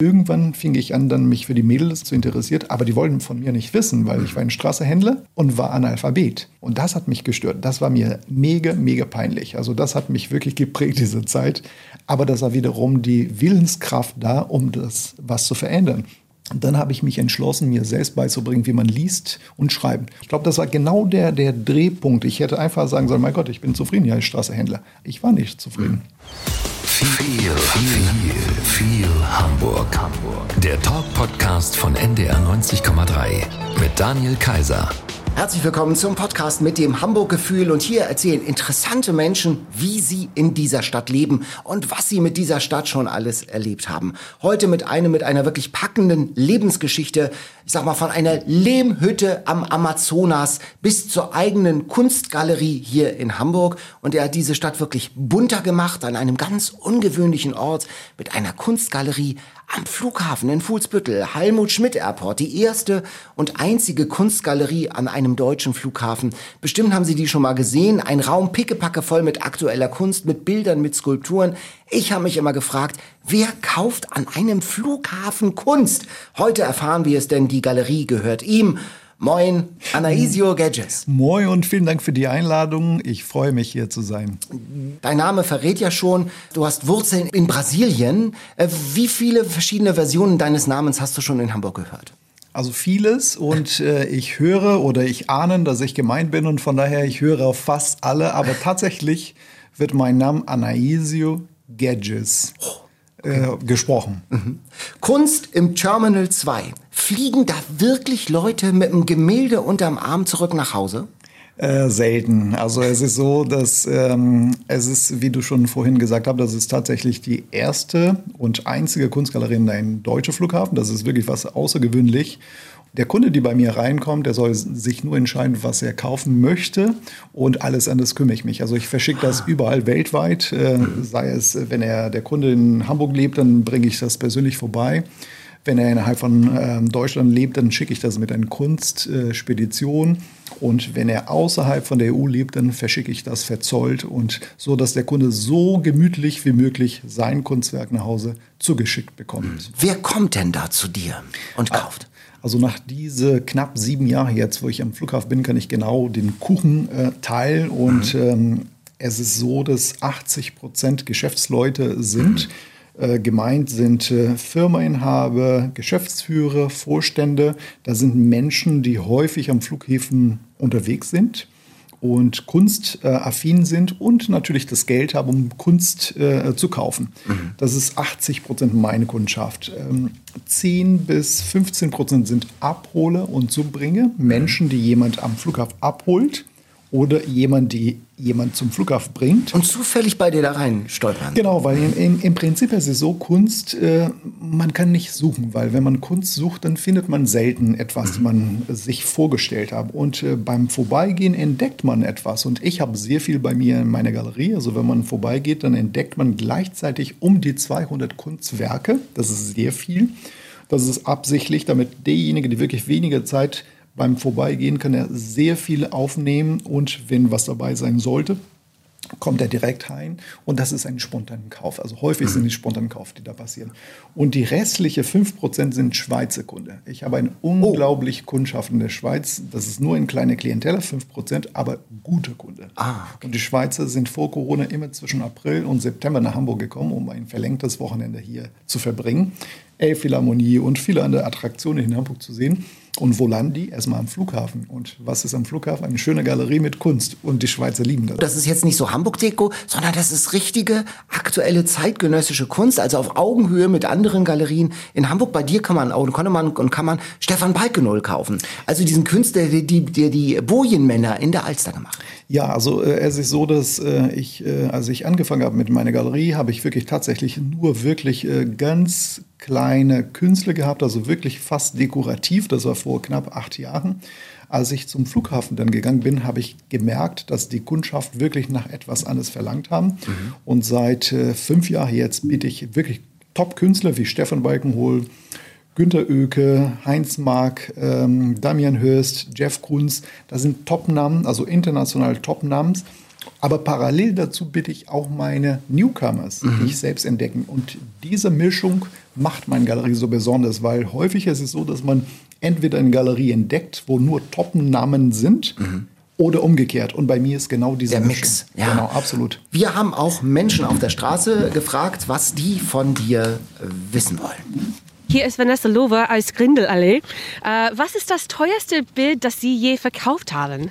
Irgendwann fing ich an, dann mich für die Mädels zu interessieren, aber die wollten von mir nicht wissen, weil ich war ein Straßehändler und war Analphabet. Und das hat mich gestört. Das war mir mega, mega peinlich. Also das hat mich wirklich geprägt, diese Zeit. Aber das war wiederum die Willenskraft da, um das was zu verändern. Und dann habe ich mich entschlossen, mir selbst beizubringen, wie man liest und schreibt. Ich glaube, das war genau der, der Drehpunkt. Ich hätte einfach sagen sollen, mein Gott, ich bin zufrieden, ja, ich Straßehändler. Ich war nicht zufrieden. Viel, viel, viel Hamburg. Hamburg. Der Talk-Podcast von NDR 90,3 mit Daniel Kaiser. Herzlich willkommen zum Podcast mit dem Hamburg-Gefühl. Und hier erzählen interessante Menschen, wie sie in dieser Stadt leben und was sie mit dieser Stadt schon alles erlebt haben. Heute mit einem mit einer wirklich packenden Lebensgeschichte, ich sag mal von einer Lehmhütte am Amazonas bis zur eigenen Kunstgalerie hier in Hamburg. Und er hat diese Stadt wirklich bunter gemacht an einem ganz ungewöhnlichen Ort mit einer Kunstgalerie am Flughafen in Fuhlsbüttel, Helmut Schmidt Airport, die erste und einzige Kunstgalerie an einem deutschen Flughafen. Bestimmt haben Sie die schon mal gesehen. Ein Raum pickepacke voll mit aktueller Kunst, mit Bildern, mit Skulpturen. Ich habe mich immer gefragt, wer kauft an einem Flughafen Kunst? Heute erfahren wir es, denn die Galerie gehört ihm. Moin, Anaisio Gedges. Moin und vielen Dank für die Einladung. Ich freue mich hier zu sein. Dein Name verrät ja schon, du hast Wurzeln in Brasilien. Äh, wie viele verschiedene Versionen deines Namens hast du schon in Hamburg gehört? Also vieles und äh, ich höre oder ich ahne, dass ich gemeint bin und von daher ich höre auf fast alle, aber tatsächlich wird mein Name Anaisio Gedges. Oh äh, gesprochen. Mhm. Kunst im Terminal 2. Fliegen da wirklich Leute mit einem Gemälde unterm Arm zurück nach Hause? Äh, selten. Also es ist so, dass ähm, es ist, wie du schon vorhin gesagt hast, das ist tatsächlich die erste und einzige Kunstgalerie in einem deutschen Flughafen. Das ist wirklich was außergewöhnlich. Der Kunde, die bei mir reinkommt, der soll sich nur entscheiden, was er kaufen möchte und alles andere kümmere ich mich. Also ich verschicke das überall weltweit. Äh, sei es, wenn er der Kunde in Hamburg lebt, dann bringe ich das persönlich vorbei. Wenn er innerhalb von äh, Deutschland lebt, dann schicke ich das mit einer Kunstspedition. Äh, und wenn er außerhalb von der EU lebt, dann verschicke ich das verzollt und so, dass der Kunde so gemütlich wie möglich sein Kunstwerk nach Hause zugeschickt bekommt. Wer kommt denn da zu dir und kauft? Also nach diese knapp sieben Jahre jetzt, wo ich am Flughafen bin, kann ich genau den Kuchen äh, teilen. Und mhm. ähm, es ist so, dass 80 Prozent Geschäftsleute sind. Mhm. Äh, gemeint sind äh, Firmainhaber, Geschäftsführer, Vorstände. Da sind Menschen, die häufig am Flughäfen unterwegs sind und kunstaffin sind und natürlich das Geld haben, um Kunst äh, zu kaufen. Mhm. Das ist 80 Prozent meine Kundschaft. Ähm, 10 bis 15 Prozent sind Abhole und Zubringer, Menschen, die jemand am Flughafen abholt oder jemand, die jemand zum Flughafen bringt. Und zufällig bei dir da rein stolpern. Genau, weil im, im, im Prinzip ist es so, Kunst, äh, man kann nicht suchen, weil wenn man Kunst sucht, dann findet man selten etwas, mhm. man sich vorgestellt hat. Und äh, beim Vorbeigehen entdeckt man etwas. Und ich habe sehr viel bei mir in meiner Galerie. Also wenn man vorbeigeht, dann entdeckt man gleichzeitig um die 200 Kunstwerke. Das ist sehr viel. Das ist absichtlich, damit derjenige, der wirklich weniger Zeit beim Vorbeigehen kann er sehr viel aufnehmen und wenn was dabei sein sollte, kommt er direkt rein und das ist ein spontaner Kauf. Also häufig sind die spontanen Kauf, die da passieren. Und die restliche 5% sind Schweizer Kunde. Ich habe eine unglaublich oh. Kundschaft in der Schweiz. Das ist nur ein kleiner Klientel, 5%, aber gute Kunde. Ah, okay. Und die Schweizer sind vor Corona immer zwischen April und September nach Hamburg gekommen, um ein verlängtes Wochenende hier zu verbringen. Elbphilharmonie und viele andere Attraktionen in Hamburg zu sehen. Und wo landen die? Erstmal am Flughafen. Und was ist am Flughafen? Eine schöne Galerie mit Kunst. Und die Schweizer lieben das. Das ist jetzt nicht so Hamburg-Deko, sondern das ist richtige, aktuelle, zeitgenössische Kunst. Also auf Augenhöhe mit anderen Galerien. In Hamburg bei dir kann man, und konnte man, und kann man Stefan Balkenol kaufen. Also diesen Künstler, der die, die, die Bojenmänner in der Alster gemacht Ja, also äh, es ist so, dass äh, ich, äh, als ich angefangen habe mit meiner Galerie, habe ich wirklich tatsächlich nur wirklich äh, ganz kleine Künstler gehabt, also wirklich fast dekorativ. Das war vor knapp acht Jahren. Als ich zum Flughafen dann gegangen bin, habe ich gemerkt, dass die Kundschaft wirklich nach etwas anderes verlangt haben. Mhm. Und seit äh, fünf Jahren jetzt biete ich wirklich Top-Künstler wie Stefan Balkenhol, Günter Oeke, Heinz Mark, ähm, Damian Hörst, Jeff Kunz. Das sind Top-Namen, also international Top-Namen. Aber parallel dazu bitte ich auch meine Newcomers, mhm. die ich selbst entdecken. Und diese Mischung macht meine Galerie so besonders, weil häufig ist es so, dass man entweder eine Galerie entdeckt, wo nur Top-Namen sind, mhm. oder umgekehrt. Und bei mir ist genau dieser Der Mix. Ja. Genau, absolut. Wir haben auch Menschen auf der Straße gefragt, was die von dir äh, wissen wollen. Hier ist Vanessa Lover aus Grindelallee. Äh, was ist das teuerste Bild, das Sie je verkauft haben?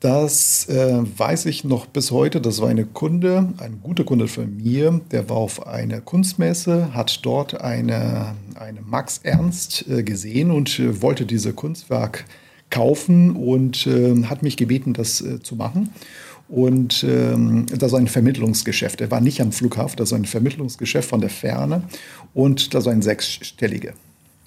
Das äh, weiß ich noch bis heute. Das war eine Kunde, ein guter Kunde von mir. Der war auf einer Kunstmesse, hat dort eine, eine Max Ernst äh, gesehen und äh, wollte dieses Kunstwerk kaufen und äh, hat mich gebeten, das äh, zu machen. Und ähm, das war ein Vermittlungsgeschäft. Er war nicht am Flughafen, das war ein Vermittlungsgeschäft von der Ferne und das war ein sechsstelliger.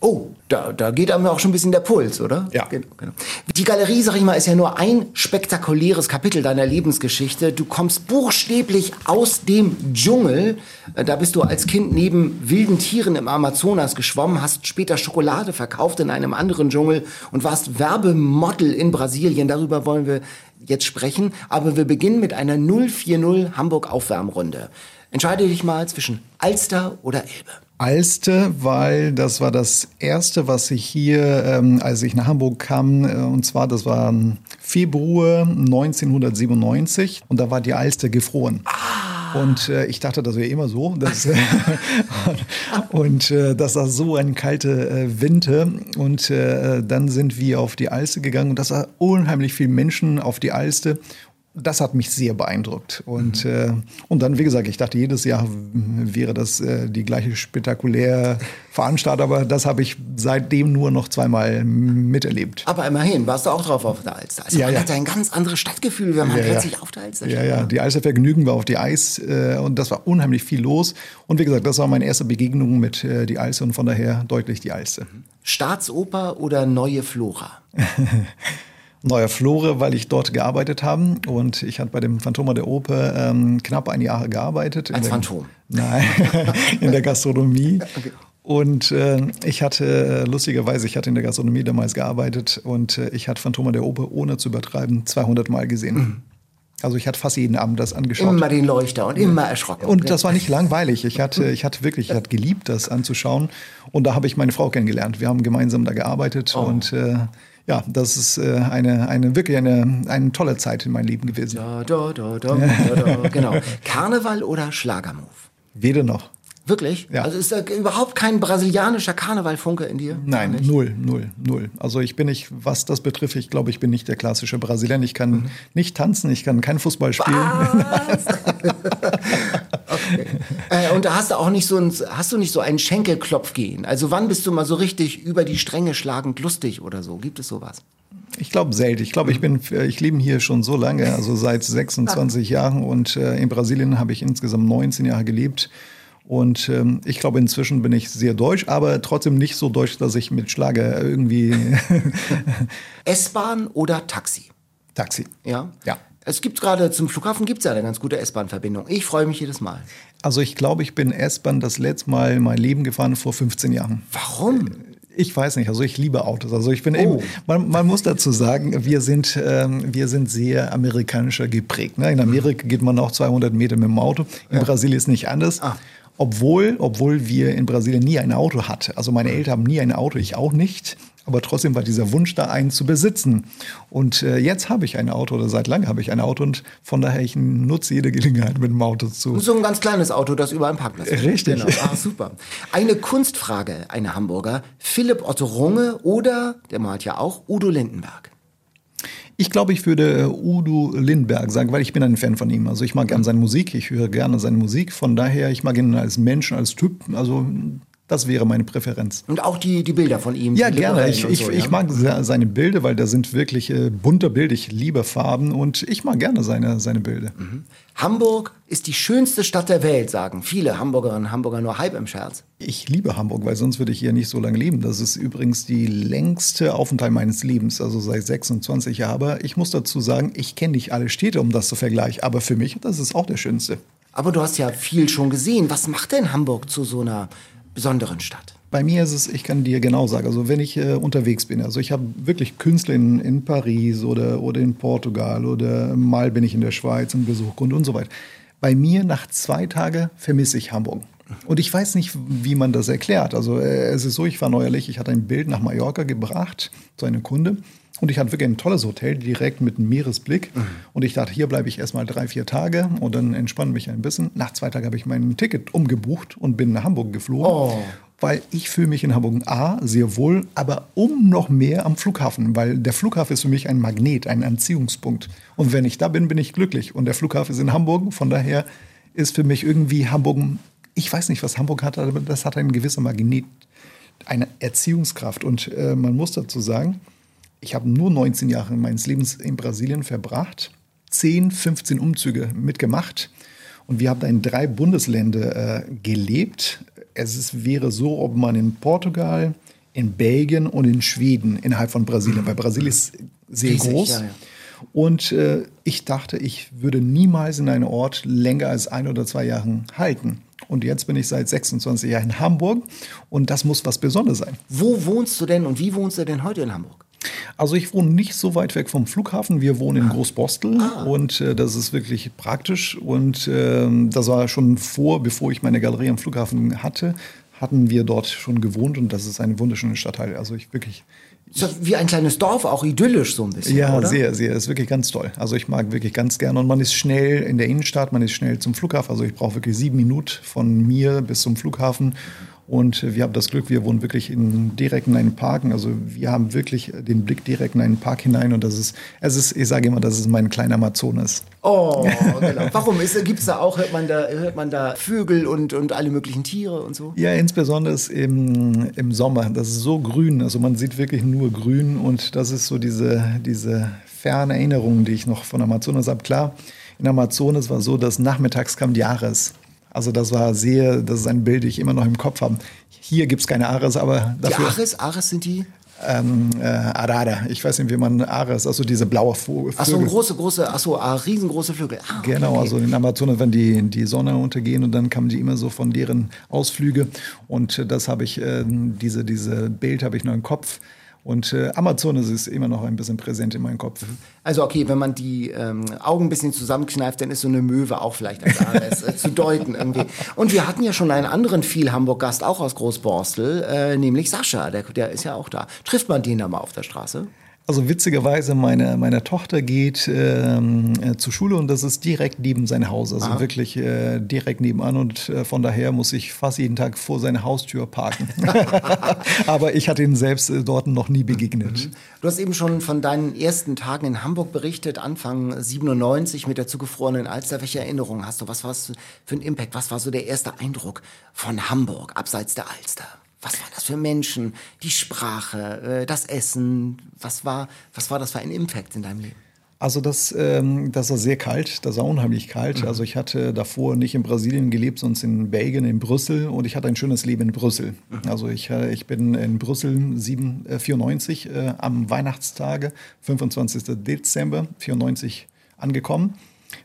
Oh, da, da geht einem auch schon ein bisschen der Puls, oder? Ja. Genau, genau. Die Galerie, sag ich mal, ist ja nur ein spektakuläres Kapitel deiner Lebensgeschichte. Du kommst buchstäblich aus dem Dschungel. Äh, da bist du als Kind neben wilden Tieren im Amazonas geschwommen, hast später Schokolade verkauft in einem anderen Dschungel und warst Werbemodel in Brasilien. Darüber wollen wir jetzt sprechen. Aber wir beginnen mit einer 040 Hamburg Aufwärmrunde. Entscheide dich mal zwischen Alster oder Elbe. Alste, weil das war das erste, was ich hier, ähm, als ich nach Hamburg kam, äh, und zwar, das war Februar 1997 und da war die Alste gefroren. Ah. Und äh, ich dachte, das wäre immer so. Dass, und äh, das war so ein kalte äh, Winter. Und äh, dann sind wir auf die Alste gegangen und das war unheimlich viele Menschen auf die Alste das hat mich sehr beeindruckt. Und, mhm. äh, und dann, wie gesagt, ich dachte, jedes Jahr wäre das äh, die gleiche spektakuläre Veranstaltung, aber das habe ich seitdem nur noch zweimal miterlebt. Aber immerhin, warst du auch drauf auf der Alster. Also ja, man ja. hat ein ganz anderes Stadtgefühl, wenn man ja, plötzlich auf der Alster steht. Ja, ja, die Alstervergnügen war auf die Eis äh, und das war unheimlich viel los. Und wie gesagt, das war meine erste Begegnung mit äh, die Alster und von daher deutlich die Alster. Staatsoper oder neue Flora? Neuer Flore, weil ich dort gearbeitet habe. Und ich hatte bei dem Phantoma der Oper ähm, knapp ein Jahr gearbeitet. Als Phantom? Nein, in der Gastronomie. Okay. Und äh, ich hatte, äh, lustigerweise, ich hatte in der Gastronomie damals gearbeitet und äh, ich hatte Phantoma der Oper, ohne zu übertreiben, 200 Mal gesehen. Mhm. Also ich hatte fast jeden Abend das angeschaut. Immer den Leuchter und immer erschrocken. Und das war nicht langweilig. Ich hatte, ich hatte wirklich, ich hatte geliebt, das anzuschauen. Und da habe ich meine Frau kennengelernt. Wir haben gemeinsam da gearbeitet oh. und äh, ja, das ist äh, eine, eine wirklich eine, eine tolle Zeit in meinem Leben gewesen. Da, da, da, da, da, genau. Karneval oder Schlagermove? Weder noch. Wirklich? Ja. Also ist da überhaupt kein brasilianischer Karnevalfunke in dir? Nein, null, null, null. Also ich bin nicht, was das betrifft, ich glaube, ich bin nicht der klassische Brasilianer. Ich kann mhm. nicht tanzen, ich kann kein Fußball spielen. okay. äh, und da hast du auch nicht so ein, hast du nicht so einen Schenkelklopfgehen? Also wann bist du mal so richtig über die Stränge schlagend lustig oder so? Gibt es sowas? Ich glaube selten. Ich glaube, ich bin, ich lebe hier schon so lange, also seit 26 Jahren und äh, in Brasilien habe ich insgesamt 19 Jahre gelebt. Und ähm, ich glaube, inzwischen bin ich sehr deutsch, aber trotzdem nicht so deutsch, dass ich mit Schlager irgendwie. S-Bahn oder Taxi? Taxi. Ja? Ja. Es gibt gerade zum Flughafen gibt es ja eine ganz gute S-Bahn-Verbindung. Ich freue mich jedes Mal. Also ich glaube, ich bin S-Bahn das letzte Mal mein Leben gefahren vor 15 Jahren. Warum? Ich weiß nicht, also ich liebe Autos. Also ich bin oh. eben, man, man, muss dazu sagen, wir sind, ähm, wir sind sehr amerikanischer geprägt. Ne? In Amerika geht man auch 200 Meter mit dem Auto. In ja. Brasilien ist nicht anders. Ah. Obwohl, obwohl wir in Brasilien nie ein Auto hatten. Also meine Eltern haben nie ein Auto, ich auch nicht. Aber trotzdem war dieser Wunsch da, einen zu besitzen. Und äh, jetzt habe ich ein Auto oder seit langem habe ich ein Auto und von daher ich nutze jede Gelegenheit mit dem Auto zu. So ein ganz kleines Auto, das über einen Parkplatz ist. Richtig. Genau. Ah, super. Eine Kunstfrage, eine Hamburger. Philipp Otto Runge oder, der malt ja auch, Udo Lindenberg. Ich glaube, ich würde äh, Udo Lindberg sagen, weil ich bin ein Fan von ihm. Also ich mag gerne seine Musik, ich höre gerne seine Musik. Von daher, ich mag ihn als Mensch, als Typ. Also das wäre meine Präferenz. Und auch die, die Bilder von ihm? Ja, gerne. Ich, ich, so, ja? ich mag seine Bilder, weil da sind wirklich äh, bunte Bilder. Ich liebe Farben und ich mag gerne seine, seine Bilder. Mhm. Hamburg ist die schönste Stadt der Welt, sagen viele Hamburgerinnen und Hamburger nur halb im Scherz. Ich liebe Hamburg, weil sonst würde ich hier nicht so lange leben. Das ist übrigens die längste Aufenthalt meines Lebens, also seit 26 Jahren. Aber ich muss dazu sagen, ich kenne nicht alle Städte, um das zu vergleichen. Aber für mich, das ist auch der schönste. Aber du hast ja viel schon gesehen. Was macht denn Hamburg zu so einer besonderen Stadt? Bei mir ist es, ich kann dir genau sagen, also wenn ich äh, unterwegs bin, also ich habe wirklich Künstler in, in Paris oder, oder in Portugal oder mal bin ich in der Schweiz im Besuch und, und so weiter. Bei mir nach zwei Tagen vermisse ich Hamburg. Und ich weiß nicht, wie man das erklärt. Also äh, es ist so, ich war neuerlich, ich hatte ein Bild nach Mallorca gebracht zu einem Kunde und ich hatte wirklich ein tolles Hotel direkt mit einem Meeresblick. Mhm. Und ich dachte, hier bleibe ich erstmal drei, vier Tage und dann entspanne mich ein bisschen. Nach zwei Tagen habe ich mein Ticket umgebucht und bin nach Hamburg geflogen. Oh. Weil ich fühle mich in Hamburg A sehr wohl, aber um noch mehr am Flughafen, weil der Flughafen ist für mich ein Magnet, ein Anziehungspunkt. Und wenn ich da bin, bin ich glücklich. Und der Flughafen ist in Hamburg, von daher ist für mich irgendwie Hamburg, ich weiß nicht, was Hamburg hat, aber das hat einen gewissen Magnet, eine Erziehungskraft. Und äh, man muss dazu sagen, ich habe nur 19 Jahre meines Lebens in Brasilien verbracht, 10, 15 Umzüge mitgemacht und wir haben da in drei Bundesländern äh, gelebt. Es ist, wäre so, ob man in Portugal, in Belgien und in Schweden innerhalb von Brasilien, weil Brasilien ist sehr Riesig, groß. Ja, ja. Und äh, ich dachte, ich würde niemals in einem Ort länger als ein oder zwei Jahre halten. Und jetzt bin ich seit 26 Jahren in Hamburg und das muss was Besonderes sein. Wo wohnst du denn und wie wohnst du denn heute in Hamburg? Also ich wohne nicht so weit weg vom Flughafen. Wir wohnen in ah. Großbostel ah. und äh, das ist wirklich praktisch. Und äh, das war schon vor, bevor ich meine Galerie am Flughafen hatte, hatten wir dort schon gewohnt und das ist ein wunderschöner Stadtteil. Also ich wirklich. So wie ein kleines Dorf, auch idyllisch so ein bisschen. Ja, oder? sehr, sehr. Das ist wirklich ganz toll. Also ich mag wirklich ganz gerne. Und man ist schnell in der Innenstadt, man ist schnell zum Flughafen. Also ich brauche wirklich sieben Minuten von mir bis zum Flughafen. Und wir haben das Glück, wir wohnen wirklich in, direkt in einem Park. Also wir haben wirklich den Blick direkt in einen Park hinein. Und das ist, es ist, ich sage immer, das ist mein kleiner Amazonas. Oh, genau. Warum? Gibt es da auch, hört man da, hört man da Vögel und, und alle möglichen Tiere und so? Ja, insbesondere im, im Sommer. Das ist so grün. Also man sieht wirklich nur grün. Und das ist so diese, diese ferne Erinnerung, die ich noch von Amazonas habe. Klar, in Amazonas war so, dass nachmittags kam Jahres. Also das war sehr, das ist ein Bild, das ich immer noch im Kopf habe. Hier gibt es keine Ares, aber dafür... Die Ares? Ares sind die? Ähm, äh, Arada. Ich weiß nicht, wie man Ares, also diese blaue Vögel. Ach so, große, große, ach so, ah, riesengroße Flügel. Ah, okay, genau, also in Amazonas, wenn die, die Sonne untergehen und dann kamen die immer so von deren Ausflüge und das habe ich, äh, diese, diese Bild habe ich noch im Kopf. Und äh, Amazon ist immer noch ein bisschen präsent in meinem Kopf. Also okay, wenn man die ähm, Augen ein bisschen zusammenkneift, dann ist so eine Möwe auch vielleicht als ARS äh, zu deuten irgendwie. Und wir hatten ja schon einen anderen viel Hamburg-Gast, auch aus Großborstel, äh, nämlich Sascha, der, der ist ja auch da. Trifft man den da mal auf der Straße? Also witzigerweise, meine, meine Tochter geht ähm, äh, zur Schule und das ist direkt neben sein Haus, also Aha. wirklich äh, direkt nebenan und äh, von daher muss ich fast jeden Tag vor seiner Haustür parken. Aber ich hatte ihn selbst äh, dort noch nie begegnet. Mhm. Du hast eben schon von deinen ersten Tagen in Hamburg berichtet, Anfang 97 mit der zugefrorenen Alster. Welche Erinnerungen hast du? Was war es für ein Impact? Was war so der erste Eindruck von Hamburg abseits der Alster? Was waren das für Menschen? Die Sprache, äh, das Essen. Was war, was war das für ein Impact in deinem Leben? Also das, ähm, das war sehr kalt, das war unheimlich kalt. Mhm. Also ich hatte davor nicht in Brasilien gelebt, sondern in Belgien, in Brüssel und ich hatte ein schönes Leben in Brüssel. Mhm. Also ich, äh, ich bin in Brüssel 7, äh, 94 äh, am Weihnachtstage, 25. Dezember 94 angekommen.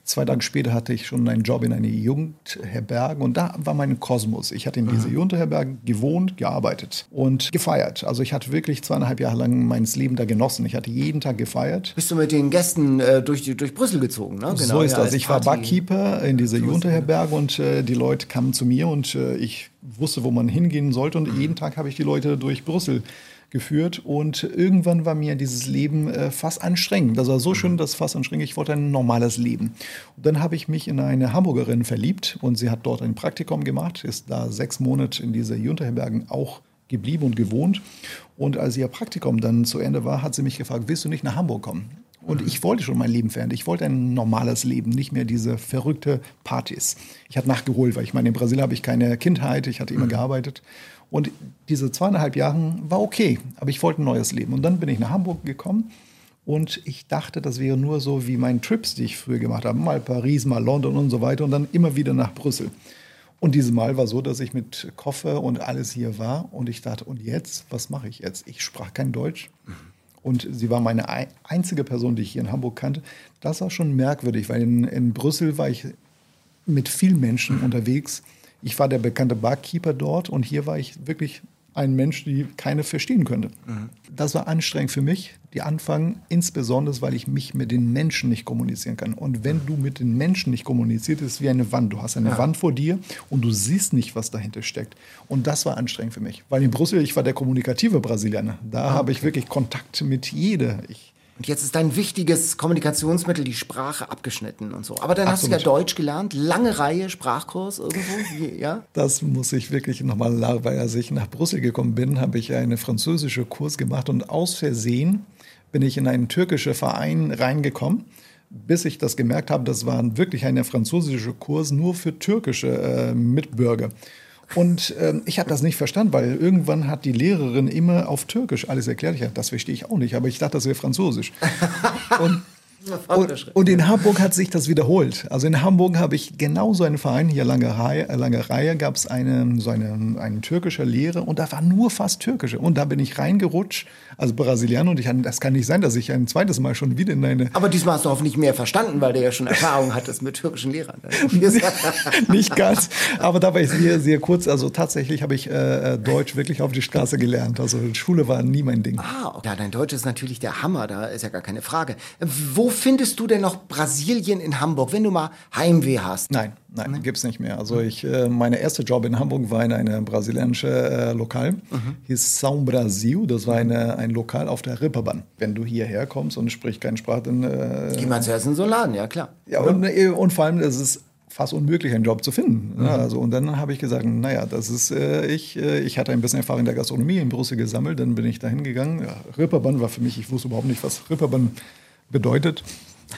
Zwei Tage später hatte ich schon einen Job in einer Jugendherberge und da war mein Kosmos. Ich hatte in dieser mhm. Jugendherberge gewohnt, gearbeitet und gefeiert. Also ich hatte wirklich zweieinhalb Jahre lang mein Leben da genossen. Ich hatte jeden Tag gefeiert. Bist du mit den Gästen äh, durch, durch Brüssel gezogen? Ne? Genau, so ist ja, das. Ich war Barkeeper in dieser Jugendherberge und äh, die Leute kamen zu mir und äh, ich wusste, wo man hingehen sollte und jeden Tag habe ich die Leute durch Brüssel geführt und irgendwann war mir dieses Leben äh, fast anstrengend. Das war so schön, dass fast anstrengend. Ich wollte ein normales Leben. Und dann habe ich mich in eine Hamburgerin verliebt und sie hat dort ein Praktikum gemacht, ist da sechs Monate in dieser Junterherbergen auch geblieben und gewohnt. Und als ihr Praktikum dann zu Ende war, hat sie mich gefragt, willst du nicht nach Hamburg kommen? Und ich wollte schon mein Leben verändern. Ich wollte ein normales Leben, nicht mehr diese verrückte Partys. Ich habe nachgeholt, weil ich meine, in Brasilien habe ich keine Kindheit, ich hatte immer mhm. gearbeitet. Und diese zweieinhalb Jahre war okay, aber ich wollte ein neues Leben. Und dann bin ich nach Hamburg gekommen und ich dachte, das wäre nur so wie meine Trips, die ich früher gemacht habe. Mal Paris, mal London und so weiter und dann immer wieder nach Brüssel. Und dieses Mal war so, dass ich mit Koffer und alles hier war und ich dachte, und jetzt, was mache ich jetzt? Ich sprach kein Deutsch. Und sie war meine einzige Person, die ich hier in Hamburg kannte. Das war schon merkwürdig, weil in, in Brüssel war ich mit vielen Menschen unterwegs ich war der bekannte Barkeeper dort und hier war ich wirklich ein Mensch, die keine verstehen könnte. Mhm. Das war anstrengend für mich, die Anfang, insbesondere, weil ich mich mit den Menschen nicht kommunizieren kann. Und wenn du mit den Menschen nicht kommunizierst, ist es wie eine Wand. Du hast eine ja. Wand vor dir und du siehst nicht, was dahinter steckt. Und das war anstrengend für mich. Weil in Brüssel, ich war der kommunikative Brasilianer. Da ah, habe ich wirklich Kontakt mit jeder. Ich, und jetzt ist dein wichtiges Kommunikationsmittel die Sprache abgeschnitten und so. Aber dann Absolut. hast du ja Deutsch gelernt, lange Reihe, Sprachkurs irgendwo, ja? Das muss ich wirklich nochmal sagen, weil als ich nach Brüssel gekommen bin, habe ich einen französischen Kurs gemacht und aus Versehen bin ich in einen türkischen Verein reingekommen bis ich das gemerkt habe, das war wirklich ein französischer Kurs nur für türkische äh, Mitbürger. Und ähm, ich habe das nicht verstanden, weil irgendwann hat die Lehrerin immer auf Türkisch alles erklärt. Ich, das verstehe ich auch nicht, aber ich dachte, das wäre Französisch. Und und, und, in Hamburg hat sich das wiederholt. Also in Hamburg habe ich genauso einen Verein, hier lange Reihe, lange Reihe gab es eine, so eine, einen türkischer Lehrer und da war nur fast türkische. Und da bin ich reingerutscht, also Brasilianer, und ich das kann nicht sein, dass ich ein zweites Mal schon wieder in eine... Aber diesmal hast du hoffentlich mehr verstanden, weil du ja schon Erfahrung hattest mit türkischen Lehrern. nicht ganz, aber da war ich sehr, sehr kurz. Also tatsächlich habe ich äh, äh, Deutsch wirklich auf die Straße gelernt. Also Schule war nie mein Ding. Ah, ja, dein Deutsch ist natürlich der Hammer, da ist ja gar keine Frage. Wo findest du denn noch Brasilien in Hamburg, wenn du mal Heimweh hast? Nein, nein, mhm. gibt's nicht mehr. Also ich, äh, meine erste Job in Hamburg war in einem brasilianischen äh, Lokal, mhm. hieß São Brasil. Das war eine, ein Lokal auf der Ripperbahn. Wenn du hierher kommst und sprichst keine Sprache, dann äh, geh mal zuerst in so einen Laden, ja klar. Ja, und, äh, und vor allem, es ist fast unmöglich, einen Job zu finden. Mhm. also, und dann habe ich gesagt, naja, das ist, äh, ich, äh, ich hatte ein bisschen Erfahrung in der Gastronomie in Brüssel gesammelt, dann bin ich da hingegangen. Ja, Ripperbahn war für mich, ich wusste überhaupt nicht, was Ripperbahn bedeutet.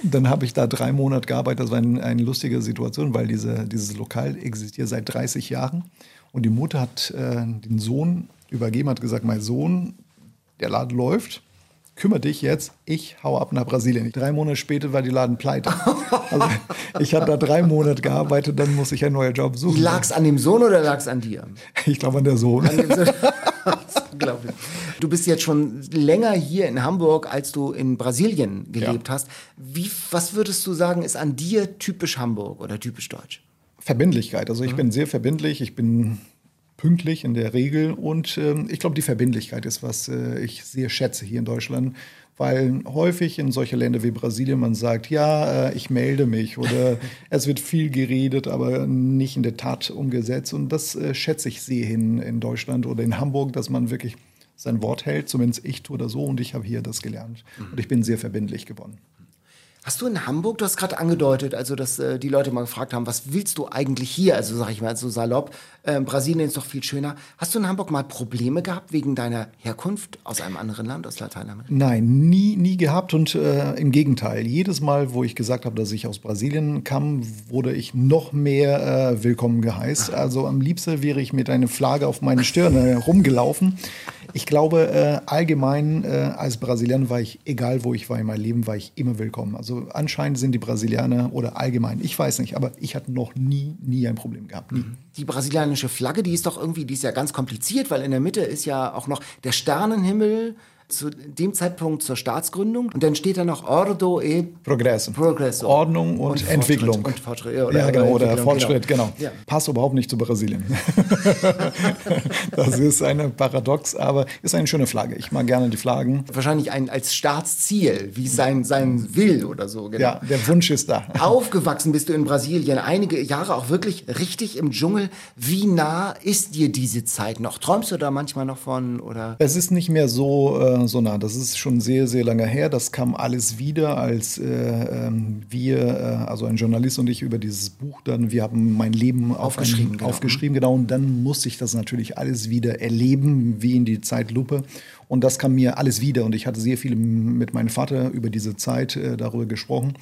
Dann habe ich da drei Monate gearbeitet. Das war eine, eine lustige Situation, weil diese, dieses Lokal existiert seit 30 Jahren. Und die Mutter hat äh, den Sohn übergeben, hat gesagt, mein Sohn, der Laden läuft, kümmere dich jetzt, ich hau ab nach Brasilien. Drei Monate später war die Laden pleite. Also ich habe da drei Monate gearbeitet, dann muss ich einen neuen Job suchen. Lag es an dem Sohn oder lag es an dir? Ich glaube an der Sohn. An dem Sohn. Unglaublich. Du bist jetzt schon länger hier in Hamburg, als du in Brasilien gelebt ja. hast. Wie, was würdest du sagen, ist an dir typisch Hamburg oder typisch deutsch? Verbindlichkeit. Also ich mhm. bin sehr verbindlich, ich bin pünktlich in der Regel und äh, ich glaube, die Verbindlichkeit ist, was äh, ich sehr schätze hier in Deutschland weil häufig in solche Länder wie Brasilien man sagt, ja, äh, ich melde mich oder es wird viel geredet, aber nicht in der Tat umgesetzt. Und das äh, schätze ich sehr hin in Deutschland oder in Hamburg, dass man wirklich sein Wort hält, zumindest ich tue das so und ich habe hier das gelernt. Und ich bin sehr verbindlich geworden. Hast du in Hamburg, du hast gerade angedeutet, also dass äh, die Leute mal gefragt haben, was willst du eigentlich hier? Also sag ich mal so salopp, äh, Brasilien ist doch viel schöner. Hast du in Hamburg mal Probleme gehabt wegen deiner Herkunft aus einem anderen Land, aus Lateinamerika? Nein, nie, nie gehabt und äh, im Gegenteil. Jedes Mal, wo ich gesagt habe, dass ich aus Brasilien kam, wurde ich noch mehr äh, willkommen geheißt. Also am liebsten wäre ich mit einer Flagge auf meine Stirn rumgelaufen. Ich glaube, äh, allgemein äh, als Brasilianer war ich, egal wo ich war in meinem Leben, war ich immer willkommen. Also anscheinend sind die Brasilianer oder allgemein, ich weiß nicht, aber ich hatte noch nie, nie ein Problem gehabt. Nie. Die brasilianische Flagge, die ist doch irgendwie, die ist ja ganz kompliziert, weil in der Mitte ist ja auch noch der Sternenhimmel zu dem Zeitpunkt zur Staatsgründung. Und dann steht da noch Ordo e Progresso. Progresso. Ordnung und, und Entwicklung. Und Fortschritt. Oder, ja, genau, oder Fortschritt, genau. genau. Ja. Passt überhaupt nicht zu Brasilien. das ist eine Paradox, aber ist eine schöne Flagge. Ich mag gerne die Flaggen. Wahrscheinlich ein, als Staatsziel, wie sein, sein will oder so. Genau. Ja, der Wunsch ist da. Aufgewachsen bist du in Brasilien, einige Jahre auch wirklich richtig im Dschungel. Wie nah ist dir diese Zeit noch? Träumst du da manchmal noch von? Oder? Es ist nicht mehr so. Äh, so nah. Das ist schon sehr, sehr lange her. Das kam alles wieder, als äh, ähm, wir, äh, also ein Journalist und ich, über dieses Buch dann, wir haben mein Leben aufgeschrieben, genau. aufgeschrieben, genau. Und dann musste ich das natürlich alles wieder erleben, wie in die Zeitlupe. Und das kam mir alles wieder. Und ich hatte sehr viel mit meinem Vater über diese Zeit äh, darüber gesprochen.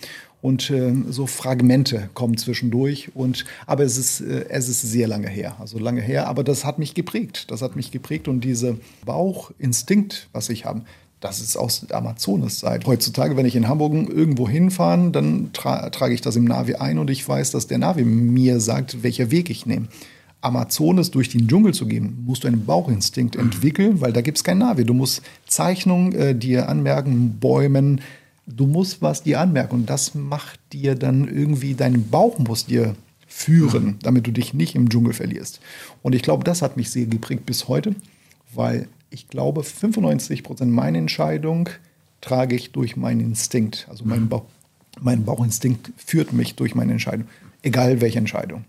Und äh, so Fragmente kommen zwischendurch. Und, aber es ist, äh, es ist sehr lange her. Also lange her. Aber das hat mich geprägt. Das hat mich geprägt. Und dieser Bauchinstinkt, was ich habe, das ist aus der Amazonas-Zeit. Heutzutage, wenn ich in Hamburg irgendwo hinfahre, dann tra trage ich das im Navi ein und ich weiß, dass der Navi mir sagt, welcher Weg ich nehme. Amazonas durch den Dschungel zu gehen, musst du einen Bauchinstinkt mhm. entwickeln, weil da gibt es kein Navi. Du musst Zeichnungen äh, dir anmerken, Bäumen. Du musst was dir anmerken und das macht dir dann irgendwie, dein Bauch muss dir führen, mhm. damit du dich nicht im Dschungel verlierst. Und ich glaube, das hat mich sehr geprägt bis heute weil ich glaube, 95 Prozent meiner Entscheidung trage ich durch meinen Instinkt. Also mein, Bauch, mein Bauchinstinkt führt mich durch meine Entscheidung, egal welche Entscheidung.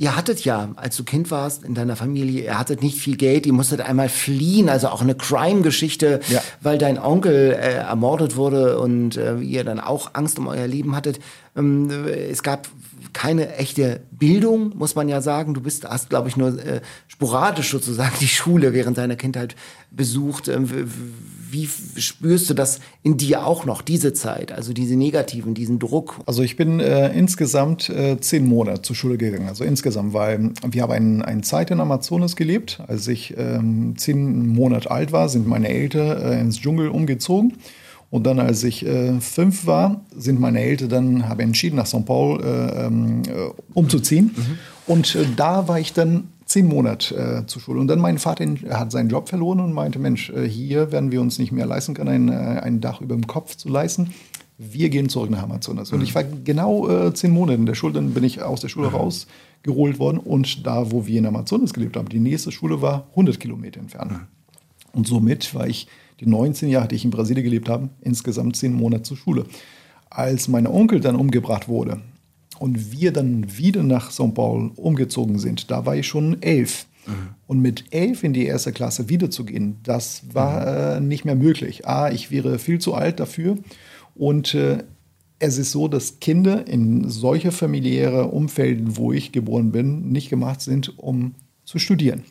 Ihr hattet ja, als du Kind warst, in deiner Familie, ihr hattet nicht viel Geld, ihr musstet einmal fliehen, also auch eine Crime-Geschichte, Ja. weil dein Onkel äh, ermordet wurde und äh, ihr dann auch Angst um euer Leben hattet. Ähm, äh, es gab keine echte Bildung, muss man ja sagen. Du bist, hast, glaube ich, nur äh, sporadisch sozusagen die Schule während deiner Kindheit besucht. Ähm, wie spürst du das in dir auch noch, diese Zeit, also diese negativen, diesen Druck? Also ich bin äh, insgesamt äh, zehn Monate zur Schule gegangen. Also insgesamt, weil wir haben ein, eine Zeit in Amazonas gelebt. Als ich ähm, zehn Monate alt war, sind meine Eltern äh, ins Dschungel umgezogen. Und dann, als ich äh, fünf war, sind meine Eltern dann, haben entschieden, nach São Paulo äh, ähm, äh, umzuziehen. Und äh, da war ich dann zehn Monate äh, zur Schule. Und dann mein Vater hat seinen Job verloren und meinte, Mensch, äh, hier werden wir uns nicht mehr leisten können, ein, äh, ein Dach über dem Kopf zu leisten. Wir gehen zurück nach Amazonas. Und ich war genau äh, zehn Monate in der Schule, dann bin ich aus der Schule rausgeholt worden. Und da, wo wir in Amazonas gelebt haben, die nächste Schule war 100 Kilometer entfernt. Und somit war ich die 19 Jahre, die ich in Brasilien gelebt habe, insgesamt zehn Monate zur Schule. Als mein Onkel dann umgebracht wurde und wir dann wieder nach São Paulo umgezogen sind, da war ich schon elf. Und mit elf in die erste Klasse wiederzugehen, das war äh, nicht mehr möglich. A, ich wäre viel zu alt dafür. Und äh, es ist so, dass Kinder in solche familiäre Umfelden, wo ich geboren bin, nicht gemacht sind, um zu studieren.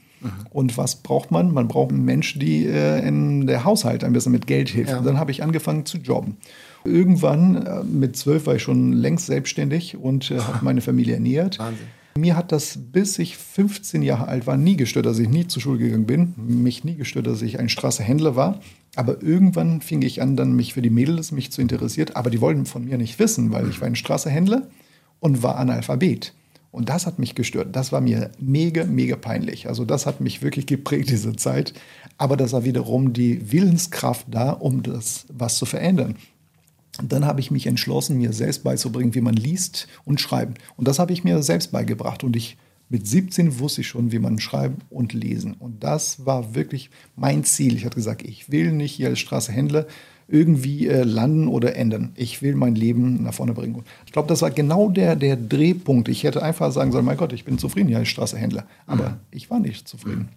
Und was braucht man? Man braucht Menschen, die äh, in der Haushalt ein bisschen mit Geld helfen. Ja. Dann habe ich angefangen zu jobben. Irgendwann, äh, mit zwölf, war ich schon längst selbstständig und äh, habe meine Familie ernährt. Wahnsinn. Mir hat das, bis ich 15 Jahre alt war, nie gestört, dass ich nie zur Schule gegangen bin. Mich nie gestört, dass ich ein Straßenhändler war. Aber irgendwann fing ich an, dann mich für die Mädels mich zu interessieren. Aber die wollten von mir nicht wissen, weil ich war ein Straßenhändler und war Analphabet. Und das hat mich gestört. Das war mir mega, mega peinlich. Also das hat mich wirklich geprägt, diese Zeit. Aber das war wiederum die Willenskraft da, um das was zu verändern. Und dann habe ich mich entschlossen, mir selbst beizubringen, wie man liest und schreibt. Und das habe ich mir selbst beigebracht. Und ich mit 17 wusste ich schon, wie man schreiben und lesen. Und das war wirklich mein Ziel. Ich hatte gesagt, ich will nicht hier als Straßenhändler irgendwie äh, landen oder ändern. Ich will mein Leben nach vorne bringen. Und ich glaube, das war genau der, der Drehpunkt. Ich hätte einfach sagen sollen, mein Gott, ich bin zufrieden hier als Straßenhändler. Aber ich war nicht zufrieden.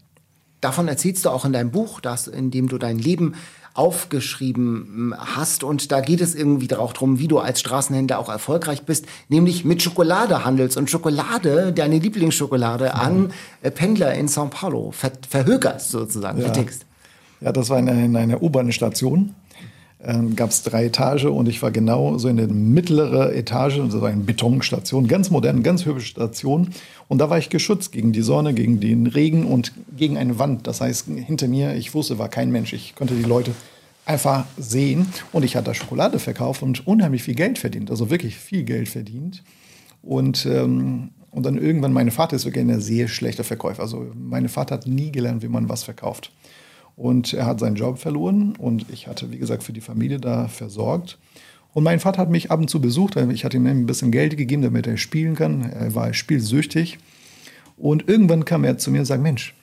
Davon erzählst du auch in deinem Buch, das, in dem du dein Leben aufgeschrieben hast. Und da geht es irgendwie auch darum, wie du als Straßenhändler auch erfolgreich bist, nämlich mit Schokolade handelst und Schokolade, deine Lieblingsschokolade, an äh, Pendler in São Paulo ver verhökerst sozusagen, vertickst. Ja, das war in einer U-Bahn-Station. Ähm, Gab es drei Etagen und ich war genau so in der mittleren Etage, war eine Betonstation, ganz modern, ganz hübsche Station. Und da war ich geschützt gegen die Sonne, gegen den Regen und gegen eine Wand. Das heißt, hinter mir, ich wusste, war kein Mensch. Ich konnte die Leute einfach sehen und ich hatte Schokolade verkauft und unheimlich viel Geld verdient, also wirklich viel Geld verdient. Und, ähm, und dann irgendwann, mein Vater ist wirklich ein sehr schlechter Verkäufer. Also mein Vater hat nie gelernt, wie man was verkauft. Und er hat seinen Job verloren und ich hatte, wie gesagt, für die Familie da versorgt. Und mein Vater hat mich ab und zu besucht. Ich hatte ihm ein bisschen Geld gegeben, damit er spielen kann. Er war spielsüchtig. Und irgendwann kam er zu mir und sagte, Mensch,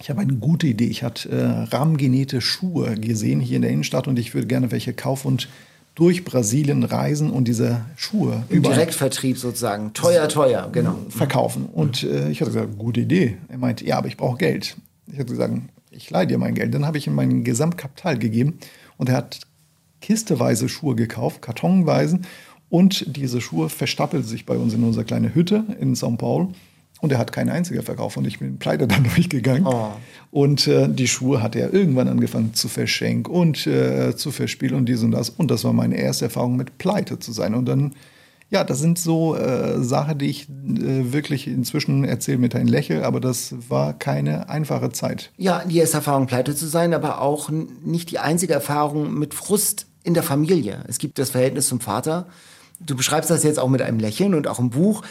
ich habe eine gute Idee. Ich hatte äh, rahmengenähte Schuhe gesehen hier in der Innenstadt und ich würde gerne welche kaufen und durch Brasilien reisen und diese Schuhe Im Direktvertrieb sozusagen. Teuer, teuer, genau. verkaufen. Und äh, ich hatte gesagt, gute Idee. Er meinte, ja, aber ich brauche Geld. Ich hatte gesagt, ich leihe dir mein Geld. Dann habe ich ihm mein Gesamtkapital gegeben und er hat kisteweise Schuhe gekauft, kartonweise. Und diese Schuhe verstapelten sich bei uns in unserer kleinen Hütte in São Paulo. Und er hat keine einzige verkauft. Und ich bin pleite dann durchgegangen. Oh. Und äh, die Schuhe hat er irgendwann angefangen zu verschenken und äh, zu verspielen und dies und das. Und das war meine erste Erfahrung mit Pleite zu sein. Und dann, ja, das sind so äh, Sachen, die ich äh, wirklich inzwischen erzähle mit einem Lächeln, aber das war keine einfache Zeit. Ja, die erste Erfahrung, pleite zu sein, aber auch nicht die einzige Erfahrung mit Frust in der Familie. Es gibt das Verhältnis zum Vater. Du beschreibst das jetzt auch mit einem Lächeln und auch im Buch.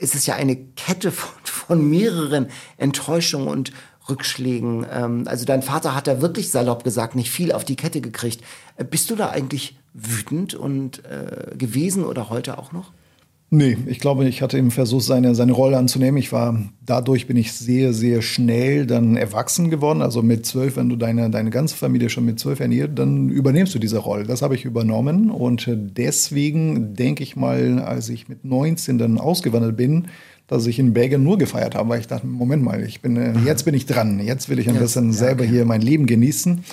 Es ist ja eine Kette von, von mehreren Enttäuschungen und Rückschlägen. Ähm, also dein Vater hat da wirklich salopp gesagt nicht viel auf die Kette gekriegt. Äh, Bist du da eigentlich wütend und äh, gewesen oder heute auch noch? Nee, ich glaube, ich hatte eben versucht, seine, seine Rolle anzunehmen. Ich war, dadurch bin ich sehr, sehr schnell dann erwachsen geworden. Also mit zwölf, wenn du deine, deine ganze Familie schon mit zwölf ernährt, dann übernimmst du diese Rolle. Das habe ich übernommen. Und deswegen denke ich mal, als ich mit 19 dann ausgewandert bin, dass ich in Belgien nur gefeiert habe, weil ich dachte, Moment mal, ich bin, äh, jetzt bin ich dran. Jetzt will ich ein bisschen ja, selber okay. hier mein Leben genießen.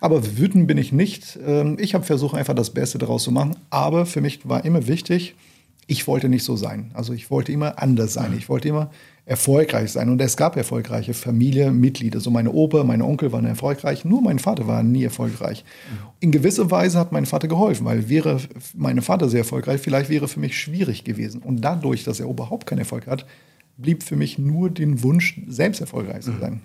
Aber wütend bin ich nicht. Ähm, ich habe versucht, einfach das Beste daraus zu machen. Aber für mich war immer wichtig, ich wollte nicht so sein. Also ich wollte immer anders sein. Ich wollte immer erfolgreich sein. Und es gab erfolgreiche Familienmitglieder. So meine Opa, meine Onkel waren erfolgreich. Nur mein Vater war nie erfolgreich. In gewisser Weise hat mein Vater geholfen, weil wäre mein Vater sehr erfolgreich, vielleicht wäre für mich schwierig gewesen. Und dadurch, dass er überhaupt keinen Erfolg hat, blieb für mich nur den Wunsch, selbst erfolgreich zu sein.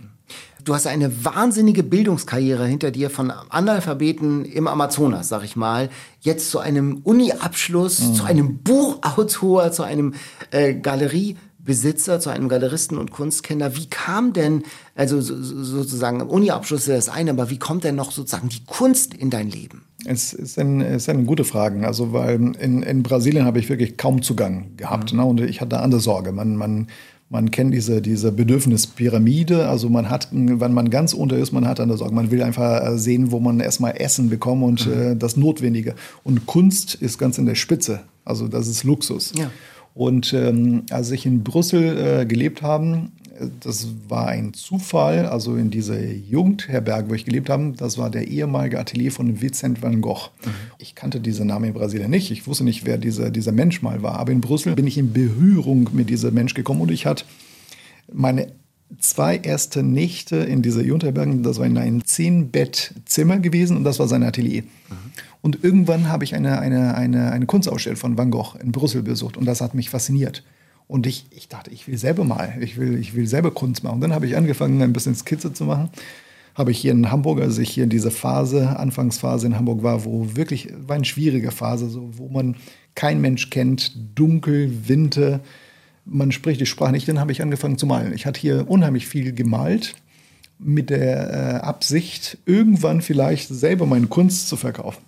Du hast eine wahnsinnige Bildungskarriere hinter dir von Analphabeten im Amazonas, sag ich mal, jetzt zu einem Uni-Abschluss, mhm. zu einem Buchautor, zu einem äh, Galeriebesitzer, zu einem Galeristen und Kunstkenner. Wie kam denn, also so, sozusagen, Uni-Abschluss ist das eine, aber wie kommt denn noch sozusagen die Kunst in dein Leben? Es ist, ein, es eine gute Frage. Also, weil in, in Brasilien habe ich wirklich kaum Zugang gehabt. Mhm. Ne? Und ich hatte andere Sorge. Man, man man kennt diese, diese Bedürfnispyramide. Also man hat, wenn man ganz unter ist, man hat eine Sorge. Man will einfach äh, sehen, wo man erstmal Essen bekommt und mhm. äh, das Notwendige. Und Kunst ist ganz in der Spitze. Also das ist Luxus. Ja. Und ähm, als ich in Brüssel äh, gelebt habe, das war ein Zufall, also in dieser Jugendherberge, wo ich gelebt habe, das war der ehemalige Atelier von Vincent van Gogh. Mhm. Ich kannte diesen Namen in Brasilien nicht, ich wusste nicht, wer dieser, dieser Mensch mal war, aber in Brüssel bin ich in Berührung mit diesem Mensch gekommen und ich hatte meine zwei erste Nächte in dieser Jugendherberge, das war in einem Zehn-Bett-Zimmer gewesen und das war sein Atelier. Mhm. Und irgendwann habe ich eine, eine, eine, eine Kunstausstellung von Van Gogh in Brüssel besucht und das hat mich fasziniert. Und ich, ich dachte, ich will selber mal, ich will, ich will selber Kunst machen. Und dann habe ich angefangen, ein bisschen Skizze zu machen. Habe ich hier in Hamburg, als ich hier in dieser Phase, Anfangsphase in Hamburg war, wo wirklich, war eine schwierige Phase, so, wo man kein Mensch kennt, dunkel, Winter, man spricht die Sprache nicht, dann habe ich angefangen zu malen. Ich hatte hier unheimlich viel gemalt mit der äh, Absicht, irgendwann vielleicht selber meine Kunst zu verkaufen.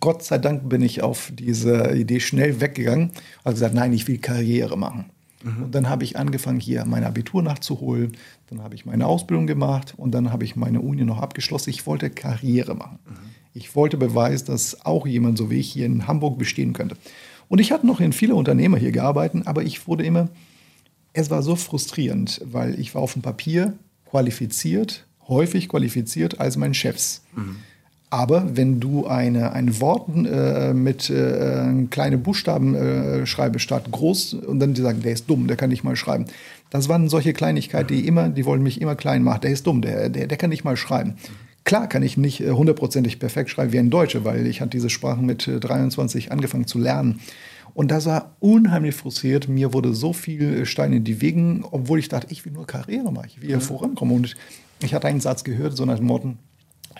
Gott sei Dank bin ich auf diese Idee schnell weggegangen und habe gesagt, nein, ich will Karriere machen. Mhm. Und dann habe ich angefangen, hier mein Abitur nachzuholen. Dann habe ich meine Ausbildung gemacht und dann habe ich meine Uni noch abgeschlossen. Ich wollte Karriere machen. Mhm. Ich wollte beweisen, dass auch jemand so wie ich hier in Hamburg bestehen könnte. Und ich hatte noch in viele Unternehmer hier gearbeitet, aber ich wurde immer, es war so frustrierend, weil ich war auf dem Papier qualifiziert, häufig qualifiziert als meine Chefs. Mhm. Aber wenn du eine, ein Wort äh, mit äh, kleine Buchstaben äh, schreibst statt groß und dann die sagen, der ist dumm, der kann nicht mal schreiben. Das waren solche Kleinigkeiten, die immer, die wollen mich immer klein machen. Der ist dumm, der, der, der kann nicht mal schreiben. Klar kann ich nicht äh, hundertprozentig perfekt schreiben wie ein Deutscher, weil ich hatte diese Sprachen mit 23 äh, angefangen zu lernen. Und das war unheimlich frustriert. Mir wurde so viel Steine in die Wegen, obwohl ich dachte, ich will nur Karriere machen, ich will hier vorankommen. Und ich hatte einen Satz gehört, so nach dem Motto,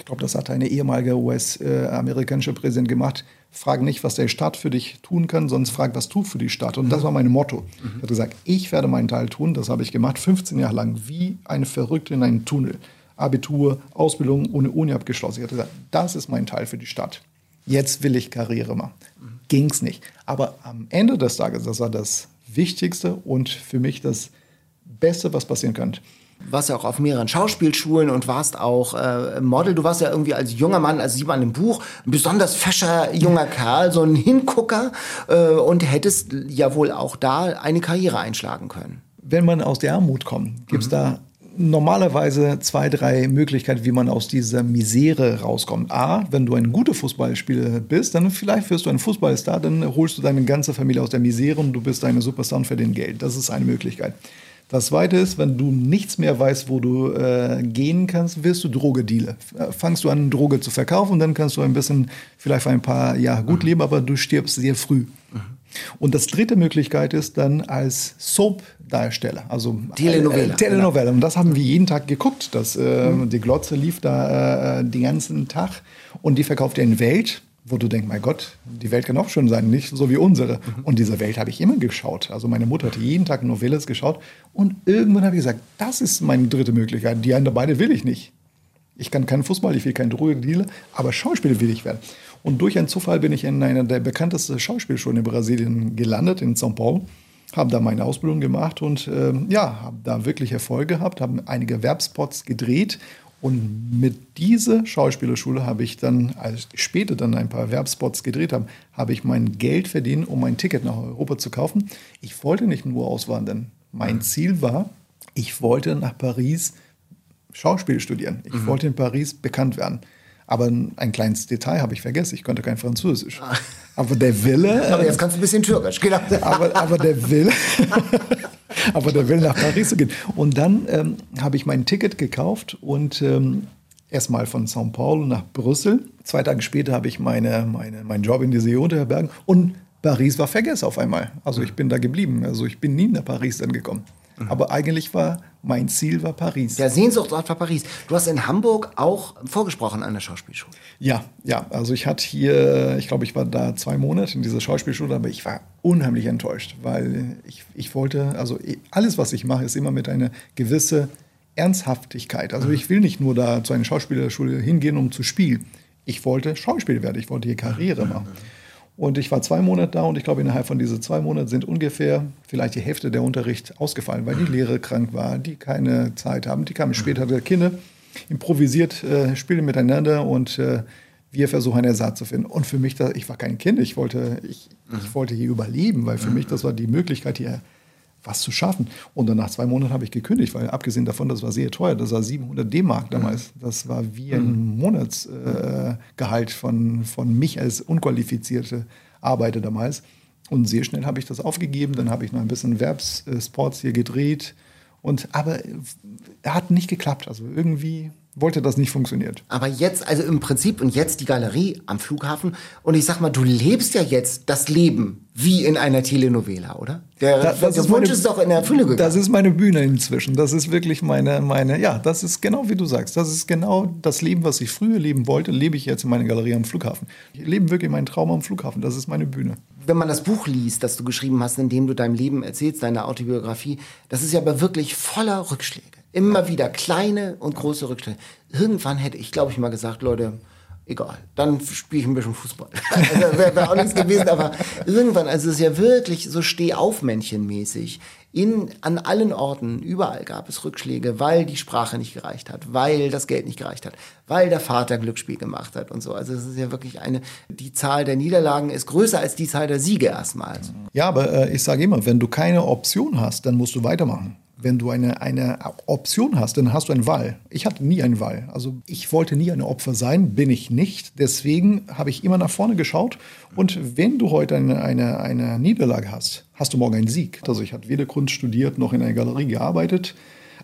ich glaube, das hat eine ehemalige US-amerikanische Präsident gemacht. Frag nicht, was der Staat für dich tun kann, sondern frag, was tut für die Stadt. Und das war mein Motto. Mhm. Ich habe gesagt, ich werde meinen Teil tun. Das habe ich gemacht, 15 Jahre lang, wie eine Verrückte in einem Tunnel. Abitur, Ausbildung ohne Uni abgeschlossen. Ich habe gesagt, das ist mein Teil für die Stadt. Jetzt will ich Karriere machen. Mhm. Ging es nicht. Aber am Ende des Tages, das war das Wichtigste und für mich das Beste, was passieren könnte warst ja auch auf mehreren Schauspielschulen und warst auch äh, Model. Du warst ja irgendwie als junger Mann, also sieht man im Buch, ein besonders fescher junger Kerl, so ein Hingucker äh, und hättest ja wohl auch da eine Karriere einschlagen können. Wenn man aus der Armut kommt, gibt es mhm. da normalerweise zwei, drei Möglichkeiten, wie man aus dieser Misere rauskommt. A, wenn du ein guter Fußballspieler bist, dann vielleicht wirst du ein Fußballstar, dann holst du deine ganze Familie aus der Misere und du bist eine Superstar und verdienst Geld. Das ist eine Möglichkeit. Das zweite ist, wenn du nichts mehr weißt, wo du äh, gehen kannst, wirst du Drogedealer. Äh, fangst du an, Droge zu verkaufen und dann kannst du ein bisschen, vielleicht für ein paar Jahre gut mhm. leben, aber du stirbst sehr früh. Mhm. Und das dritte Möglichkeit ist dann als Soap-Darsteller, also Telenovela. Äh, Telenovela. Und das haben wir jeden Tag geguckt. Das, äh, mhm. Die Glotze lief da äh, den ganzen Tag und die verkauft in Welt wo du denkst, mein Gott, die Welt kann auch schön sein, nicht so wie unsere. Mhm. Und diese Welt habe ich immer geschaut. Also meine Mutter hat jeden Tag Novellas geschaut und irgendwann habe ich gesagt, das ist meine dritte Möglichkeit. Die anderen beide will ich nicht. Ich kann keinen Fußball, ich will kein Drogendealer, aber Schauspieler will ich werden. Und durch einen Zufall bin ich in einer der bekanntesten Schauspielschulen in Brasilien gelandet, in São Paulo. Habe da meine Ausbildung gemacht und äh, ja, habe da wirklich Erfolg gehabt, habe einige Werbspots gedreht. Und mit dieser Schauspielerschule habe ich dann, als ich später dann ein paar Werbspots gedreht habe, habe ich mein Geld verdient, um ein Ticket nach Europa zu kaufen. Ich wollte nicht nur auswandern. Mein Ziel war, ich wollte nach Paris Schauspiel studieren. Ich mhm. wollte in Paris bekannt werden. Aber ein kleines Detail habe ich vergessen. Ich konnte kein Französisch. Ah. Aber der Wille. Aber jetzt kannst du ein bisschen Türkisch, genau. Aber, aber der Wille. aber der Wille nach Paris zu gehen. Und dann ähm, habe ich mein Ticket gekauft und ähm, erstmal von São Paulo nach Brüssel. Zwei Tage später habe ich meine, meine, meinen Job in dieser Unterherbergen und Paris war vergessen auf einmal. Also ich bin da geblieben. Also ich bin nie nach Paris dann gekommen. Mhm. Aber eigentlich war mein Ziel war Paris. Der Sehnsuchtsort war Paris. Du hast in Hamburg auch vorgesprochen an der Schauspielschule. Ja, ja. Also ich hatte hier, ich glaube, ich war da zwei Monate in dieser Schauspielschule, aber ich war unheimlich enttäuscht, weil ich, ich wollte, also alles, was ich mache, ist immer mit einer gewissen Ernsthaftigkeit. Also mhm. ich will nicht nur da zu einer Schauspielerschule hingehen, um zu spielen. Ich wollte Schauspieler werden, ich wollte hier Karriere machen. Und ich war zwei Monate da und ich glaube, innerhalb von diesen zwei Monaten sind ungefähr vielleicht die Hälfte der Unterricht ausgefallen, weil die Lehre krank war, die keine Zeit haben. Die kamen später, der Kinder improvisiert, äh, spielen miteinander und äh, wir versuchen einen Ersatz zu finden. Und für mich, da, ich war kein Kind, ich wollte, ich, ich wollte hier überleben, weil für mich das war die Möglichkeit, hier was zu schaffen. Und dann nach zwei Monaten habe ich gekündigt, weil abgesehen davon, das war sehr teuer, das war 700 D-Mark damals. Das war wie ein mhm. Monatsgehalt äh, von, von mich als unqualifizierte Arbeiter damals. Und sehr schnell habe ich das aufgegeben. Dann habe ich noch ein bisschen Werbssports hier gedreht. Und, aber er hat nicht geklappt. Also irgendwie wollte das nicht funktioniert. Aber jetzt, also im Prinzip und jetzt die Galerie am Flughafen. Und ich sag mal, du lebst ja jetzt das Leben wie in einer Telenovela, oder? Der, da, der ist Wunsch meine, ist doch in Erfüllung gegangen. Das ist meine Bühne inzwischen. Das ist wirklich meine, meine, ja, das ist genau wie du sagst. Das ist genau das Leben, was ich früher leben wollte, lebe ich jetzt in meiner Galerie am Flughafen. Ich lebe wirklich meinen Traum am Flughafen. Das ist meine Bühne. Wenn man das Buch liest, das du geschrieben hast, in dem du dein Leben erzählst, deine Autobiografie, das ist ja aber wirklich voller Rückschläge. Immer wieder kleine und große Rückschläge. Irgendwann hätte ich, glaube ich, mal gesagt, Leute, egal, dann spiele ich ein bisschen Fußball. Also wäre wär auch nichts gewesen, aber irgendwann, also es ist ja wirklich so Stehaufmännchenmäßig. In, an allen Orten, überall gab es Rückschläge, weil die Sprache nicht gereicht hat, weil das Geld nicht gereicht hat, weil der Vater Glücksspiel gemacht hat und so. Also es ist ja wirklich eine, die Zahl der Niederlagen ist größer als die Zahl der Siege erstmals. Ja, aber äh, ich sage immer, wenn du keine Option hast, dann musst du weitermachen wenn du eine, eine Option hast, dann hast du einen Wahl. Ich hatte nie einen Wahl. Also ich wollte nie ein Opfer sein, bin ich nicht. Deswegen habe ich immer nach vorne geschaut. Und wenn du heute eine, eine, eine Niederlage hast, hast du morgen einen Sieg. Also ich habe weder Kunst studiert noch in einer Galerie gearbeitet.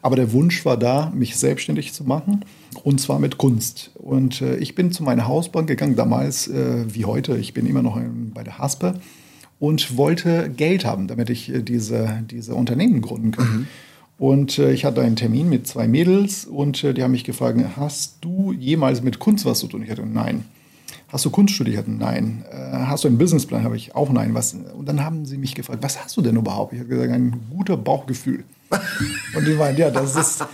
Aber der Wunsch war da, mich selbstständig zu machen und zwar mit Kunst. Und äh, ich bin zu meiner Hausbank gegangen, damals äh, wie heute. Ich bin immer noch in, bei der Haspe und wollte Geld haben, damit ich äh, diese, diese Unternehmen gründen kann. Mhm. Und äh, ich hatte einen Termin mit zwei Mädels und äh, die haben mich gefragt, hast du jemals mit Kunst was zu tun? Ich hatte nein. Hast du Kunst studiert? Nein. Äh, hast du einen Businessplan? Habe ich auch nein. Was? Und dann haben sie mich gefragt, was hast du denn überhaupt? Ich habe gesagt, ein guter Bauchgefühl. und die meinen, ja, das ist,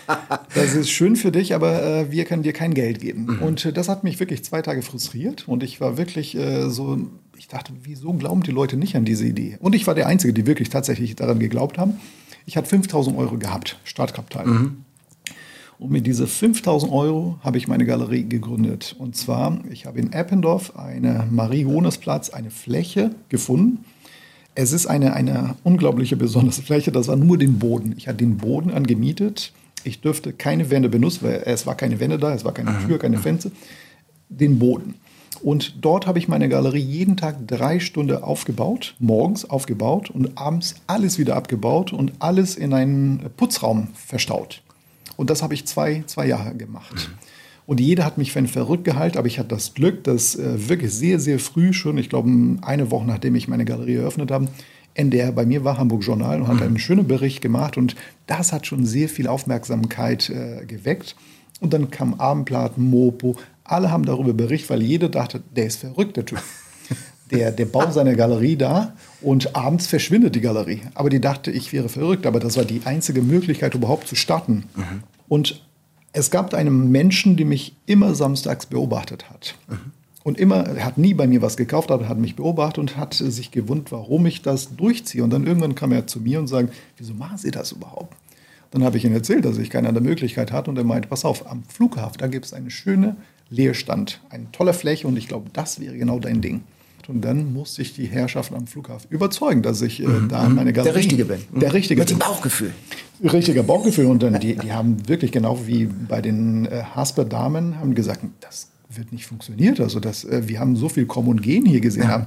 das ist schön für dich, aber äh, wir können dir kein Geld geben. Mhm. Und äh, das hat mich wirklich zwei Tage frustriert und ich war wirklich äh, so, ich dachte, wieso glauben die Leute nicht an diese Idee? Und ich war der Einzige, die wirklich tatsächlich daran geglaubt haben. Ich hatte 5000 Euro gehabt, Startkapital. Mhm. Und mit diesen 5000 Euro habe ich meine Galerie gegründet. Und zwar, ich habe in Eppendorf eine Marie-Hones-Platz, eine Fläche gefunden. Es ist eine, eine unglaubliche besondere Fläche, das war nur den Boden. Ich hatte den Boden angemietet. Ich dürfte keine Wände benutzen, weil es war keine Wände da, es war keine Tür, keine Fenster. Den Boden. Und dort habe ich meine Galerie jeden Tag drei Stunden aufgebaut, morgens aufgebaut und abends alles wieder abgebaut und alles in einen Putzraum verstaut. Und das habe ich zwei, zwei Jahre gemacht. Mhm. Und jeder hat mich für einen verrückt gehalten, aber ich hatte das Glück, dass äh, wirklich sehr, sehr früh schon, ich glaube eine Woche nachdem ich meine Galerie eröffnet habe, NDR bei mir war, Hamburg Journal, und hat mhm. einen schönen Bericht gemacht. Und das hat schon sehr viel Aufmerksamkeit äh, geweckt. Und dann kam Abendblatt, Mopo, alle haben darüber berichtet, weil jeder dachte, der ist verrückt, der Typ. Der, der baut seine Galerie da und abends verschwindet die Galerie. Aber die dachte, ich wäre verrückt. Aber das war die einzige Möglichkeit, überhaupt zu starten. Mhm. Und Es gab einen Menschen, der mich immer samstags beobachtet hat. Und immer, er hat nie bei mir was gekauft, aber er hat mich beobachtet und hat sich gewundert, warum ich das durchziehe. Und dann irgendwann kam er zu mir und sagte, wieso machen Sie das überhaupt? Dann habe ich ihm erzählt, dass ich keine andere Möglichkeit hatte. Und er meinte, pass auf, am Flughafen, da gibt es eine schöne Leerstand, eine tolle Fläche und ich glaube, das wäre genau dein Ding. Und dann musste ich die Herrschaften am Flughafen überzeugen, dass ich äh, da meine Galerie... Der Richtige bin. Der Richtige Mit dem bin. Bauchgefühl. Richtiger Bauchgefühl. Und dann, die, die haben wirklich genau wie bei den äh, Hasper-Damen haben gesagt, das wird nicht funktioniert. Also das, äh, wir haben so viel Kommen und Gehen hier gesehen. Haben.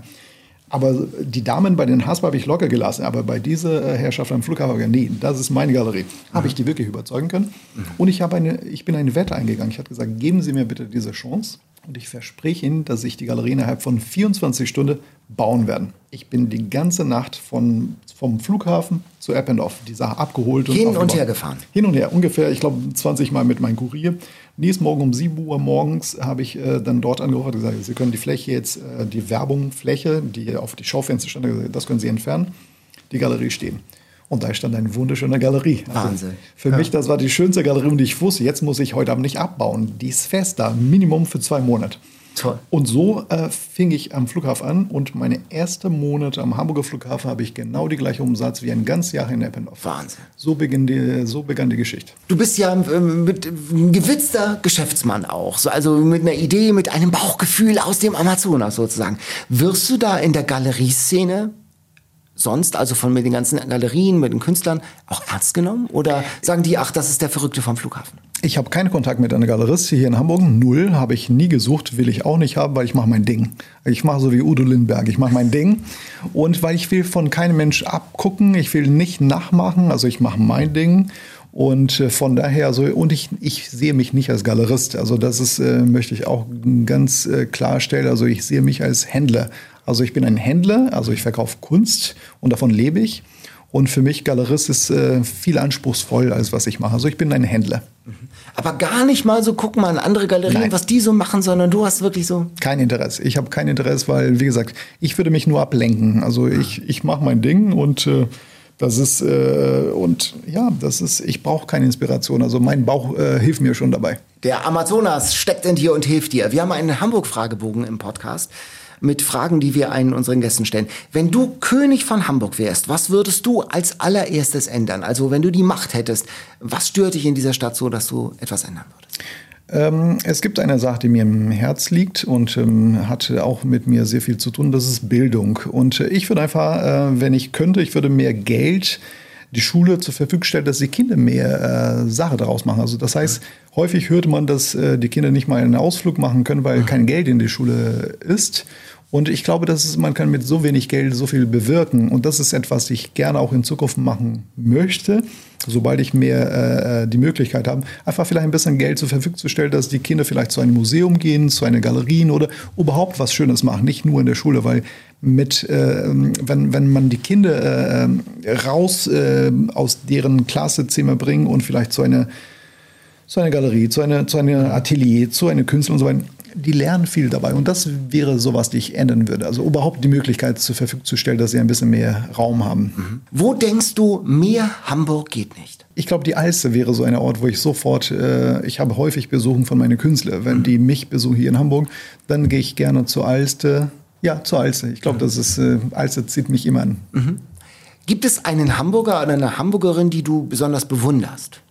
Aber die Damen bei den Hasper habe ich locker gelassen. Aber bei dieser äh, Herrschaft am Flughafen, habe ich gesagt, nee, das ist meine Galerie. Habe ich die wirklich überzeugen können. Und ich, habe eine, ich bin eine Wette eingegangen. Ich habe gesagt, geben Sie mir bitte diese Chance. Und ich verspreche Ihnen, dass ich die Galerie innerhalb von 24 Stunden bauen werde. Ich bin die ganze Nacht von, vom Flughafen zu Eppendorf, die Sache abgeholt. Hin und aufgebaut. her gefahren. Hin und her, ungefähr, ich glaube, 20 Mal mit meinem Kurier. Nächsten Morgen um 7 Uhr morgens habe ich äh, dann dort angerufen und gesagt, Sie können die Fläche jetzt, äh, die Werbungfläche, die auf die Schaufenster stand, gesagt, das können Sie entfernen, die Galerie stehen. Und da stand eine wunderschöne Galerie. Also Wahnsinn. Für mich, das war die schönste Galerie und ich wusste, jetzt muss ich heute Abend nicht abbauen. Die ist fest da, Minimum für zwei Monate. Toll. Und so äh, fing ich am Flughafen an und meine ersten Monate am Hamburger Flughafen habe ich genau die gleiche Umsatz wie ein ganzes Jahr in Eppendorf. Wahnsinn. So, begann die, so begann die Geschichte. Du bist ja ähm, mit ein gewitzter Geschäftsmann auch, so, also mit einer Idee, mit einem Bauchgefühl aus dem Amazonas sozusagen. Wirst du da in der Galerieszene sonst, also von mit den ganzen Galerien, mit den Künstlern, auch ernst genommen? Oder sagen die, ach, das ist der Verrückte vom Flughafen? Ich habe keinen Kontakt mit einer Galerist hier in Hamburg. Null habe ich nie gesucht, will ich auch nicht haben, weil ich mache mein Ding. Ich mache so wie Udo Lindberg, ich mache mein Ding. Und weil ich will von keinem Mensch abgucken, ich will nicht nachmachen, also ich mache mein Ding. Und äh, von daher, so, und ich, ich sehe mich nicht als Galerist. Also das ist, äh, möchte ich auch ganz äh, klarstellen. Also ich sehe mich als Händler. Also ich bin ein Händler, also ich verkaufe Kunst und davon lebe ich. Und für mich Galerist ist äh, viel anspruchsvoll, als was ich mache. Also ich bin ein Händler. Aber gar nicht mal so gucken mal in andere Galerien, Nein. was die so machen, sondern du hast wirklich so. Kein Interesse. Ich habe kein Interesse, weil, wie gesagt, ich würde mich nur ablenken. Also ich, ich mache mein Ding und äh, das ist, äh, und ja, das ist, ich brauche keine Inspiration. Also mein Bauch äh, hilft mir schon dabei. Der Amazonas steckt in dir und hilft dir. Wir haben einen Hamburg-Fragebogen im Podcast mit Fragen, die wir einen unseren Gästen stellen. Wenn du König von Hamburg wärst, was würdest du als allererstes ändern? Also wenn du die Macht hättest, was stört dich in dieser Stadt so, dass du etwas ändern würdest? Ähm, es gibt eine Sache, die mir im Herz liegt und ähm, hat auch mit mir sehr viel zu tun, das ist Bildung. Und äh, ich würde einfach, äh, wenn ich könnte, ich würde mehr Geld die Schule zur Verfügung stellen, dass die Kinder mehr äh, Sache daraus machen. Also das heißt, häufig hört man, dass äh, die Kinder nicht mal einen Ausflug machen können, weil kein Geld in der Schule ist. Und ich glaube, dass man kann mit so wenig Geld so viel bewirken. Und das ist etwas, das ich gerne auch in Zukunft machen möchte, sobald ich mehr äh, die Möglichkeit habe, einfach vielleicht ein bisschen Geld zur Verfügung zu stellen, dass die Kinder vielleicht zu einem Museum gehen, zu einer Galerien oder überhaupt was Schönes machen, nicht nur in der Schule, weil mit, äh, wenn, wenn man die Kinder äh, raus äh, aus deren Klassezimmer bringt und vielleicht zu einer, zu einer Galerie, zu einer, zu einer Atelier, zu einer Künstler und so weiter, die lernen viel dabei. Und das wäre sowas, die ich ändern würde. Also überhaupt die Möglichkeit zur Verfügung zu stellen, dass sie ein bisschen mehr Raum haben. Wo denkst du, mehr Hamburg geht nicht? Ich glaube, die Alster wäre so ein Ort, wo ich sofort, äh, ich habe häufig Besuchen von meinen Künstlern. Wenn die mich besuchen hier in Hamburg, dann gehe ich gerne zur Alster. Ja, zur Alster. Ich glaube, das ist, äh, Alster zieht mich immer an. Gibt es einen Hamburger oder eine Hamburgerin, die du besonders bewunderst?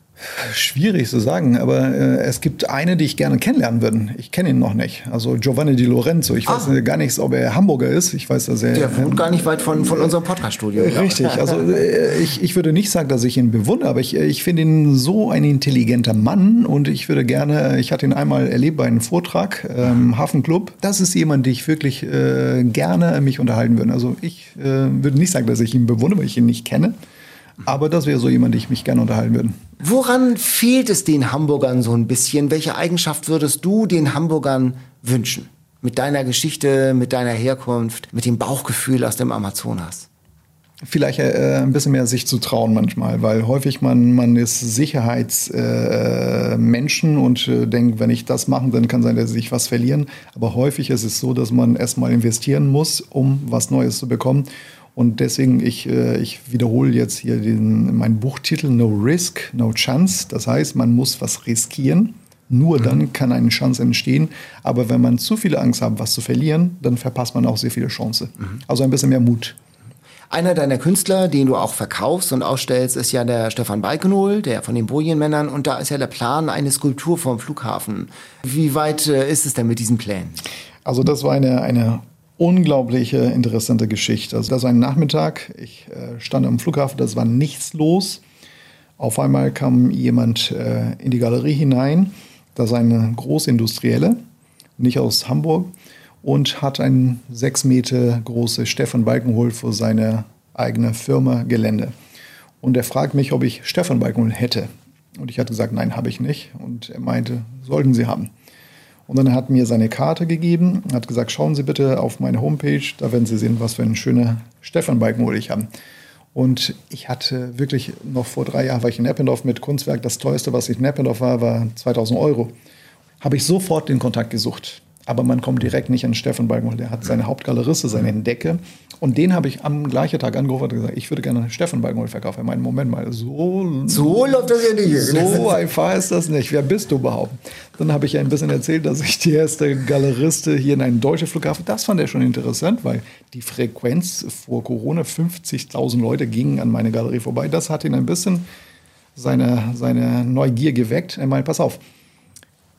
Schwierig zu sagen, aber äh, es gibt eine, die ich gerne kennenlernen würde. Ich kenne ihn noch nicht. Also Giovanni Di Lorenzo. Ich weiß Ah. gar nicht, ob er Hamburger ist. Ich weiß, dass er. Der wohnt gar nicht weit von, von unserem Podcast-Studio. Richtig, also äh, ich, ich würde nicht sagen, dass ich ihn bewundere, aber ich, äh, ich finde ihn so ein intelligenter Mann und ich würde gerne, ich hatte ihn einmal erlebt bei einem Vortrag, ähm, Hafenclub. Das ist jemand, den ich wirklich äh, gerne mich unterhalten würde. Also ich äh, würde nicht sagen, dass ich ihn bewundere, weil ich ihn nicht kenne, aber das wäre so jemand, den ich mich gerne unterhalten würde. Woran fehlt es den Hamburgern so ein bisschen? Welche Eigenschaft würdest du den Hamburgern wünschen? Mit deiner Geschichte, mit deiner Herkunft, mit dem Bauchgefühl aus dem Amazonas? Vielleicht äh, ein bisschen mehr sich zu trauen manchmal, weil häufig man, man ist Sicherheitsmenschen äh, und äh, denkt, wenn ich das mache, dann kann sein, dass ich was verlieren. Aber häufig ist es so, dass man erstmal investieren muss, um was Neues zu bekommen. Und deswegen, ich, äh, ich wiederhole jetzt hier den, meinen Buchtitel No Risk, No Chance. Das heißt, man muss was riskieren. Nur dann kann eine Chance entstehen. Aber wenn man zu viele Angst hat, was zu verlieren, dann verpasst man auch sehr viele Chancen. Also ein bisschen mehr Mut. Einer deiner Künstler, den du auch verkaufst und ausstellst, ist ja der Stefan Balkenhol, der von den Bojenmännern. Und da ist ja der Plan eine Skulptur vom Flughafen. Wie weit äh, ist es denn mit diesen Plänen? Also das war eine, eine unglaubliche, interessante Geschichte. Also das war ein Nachmittag. Ich äh, stand am Flughafen, das war nichts los. Auf einmal kam jemand äh, in die Galerie hinein. Das ist eine Großindustrielle, nicht aus Hamburg, und hat ein sechs Meter großes Stefan Balkenhol für seine eigene Firma Gelände. Und er fragt mich, ob ich Stefan Balkenhol hätte. Und ich hatte gesagt, nein, habe ich nicht. Und er meinte, sollten Sie haben. Und dann hat mir seine Karte gegeben, hat gesagt, schauen Sie bitte auf meine Homepage, da werden Sie sehen, was für ein schöner Stefan Balkenhol ich habe. Und ich hatte wirklich noch vor drei Jahren war ich in Eppendorf mit Kunstwerk. Das teuerste, was ich in Eppendorf war, war 2000 Euro. Habe ich sofort den Kontakt gesucht. Aber man kommt direkt nicht an Stefan Balkenhol. Der hat seine Hauptgaleriste, seine Entdecke. Und den habe ich am gleichen Tag angerufen und gesagt, ich würde gerne Stefan Balkenhol verkaufen. Er meinte, Moment mal, so, So läuft das ja nicht. so einfach ist das nicht. Wer bist du überhaupt? Dann habe ich ein bisschen erzählt, dass ich die erste Galeriste hier in einem deutschen Flughafen, das fand er schon interessant, weil die Frequenz vor Corona, 50.000 Leute gingen an meine Galerie vorbei. Das hat ihn ein bisschen seine, seine Neugier geweckt. Er meinte, pass auf,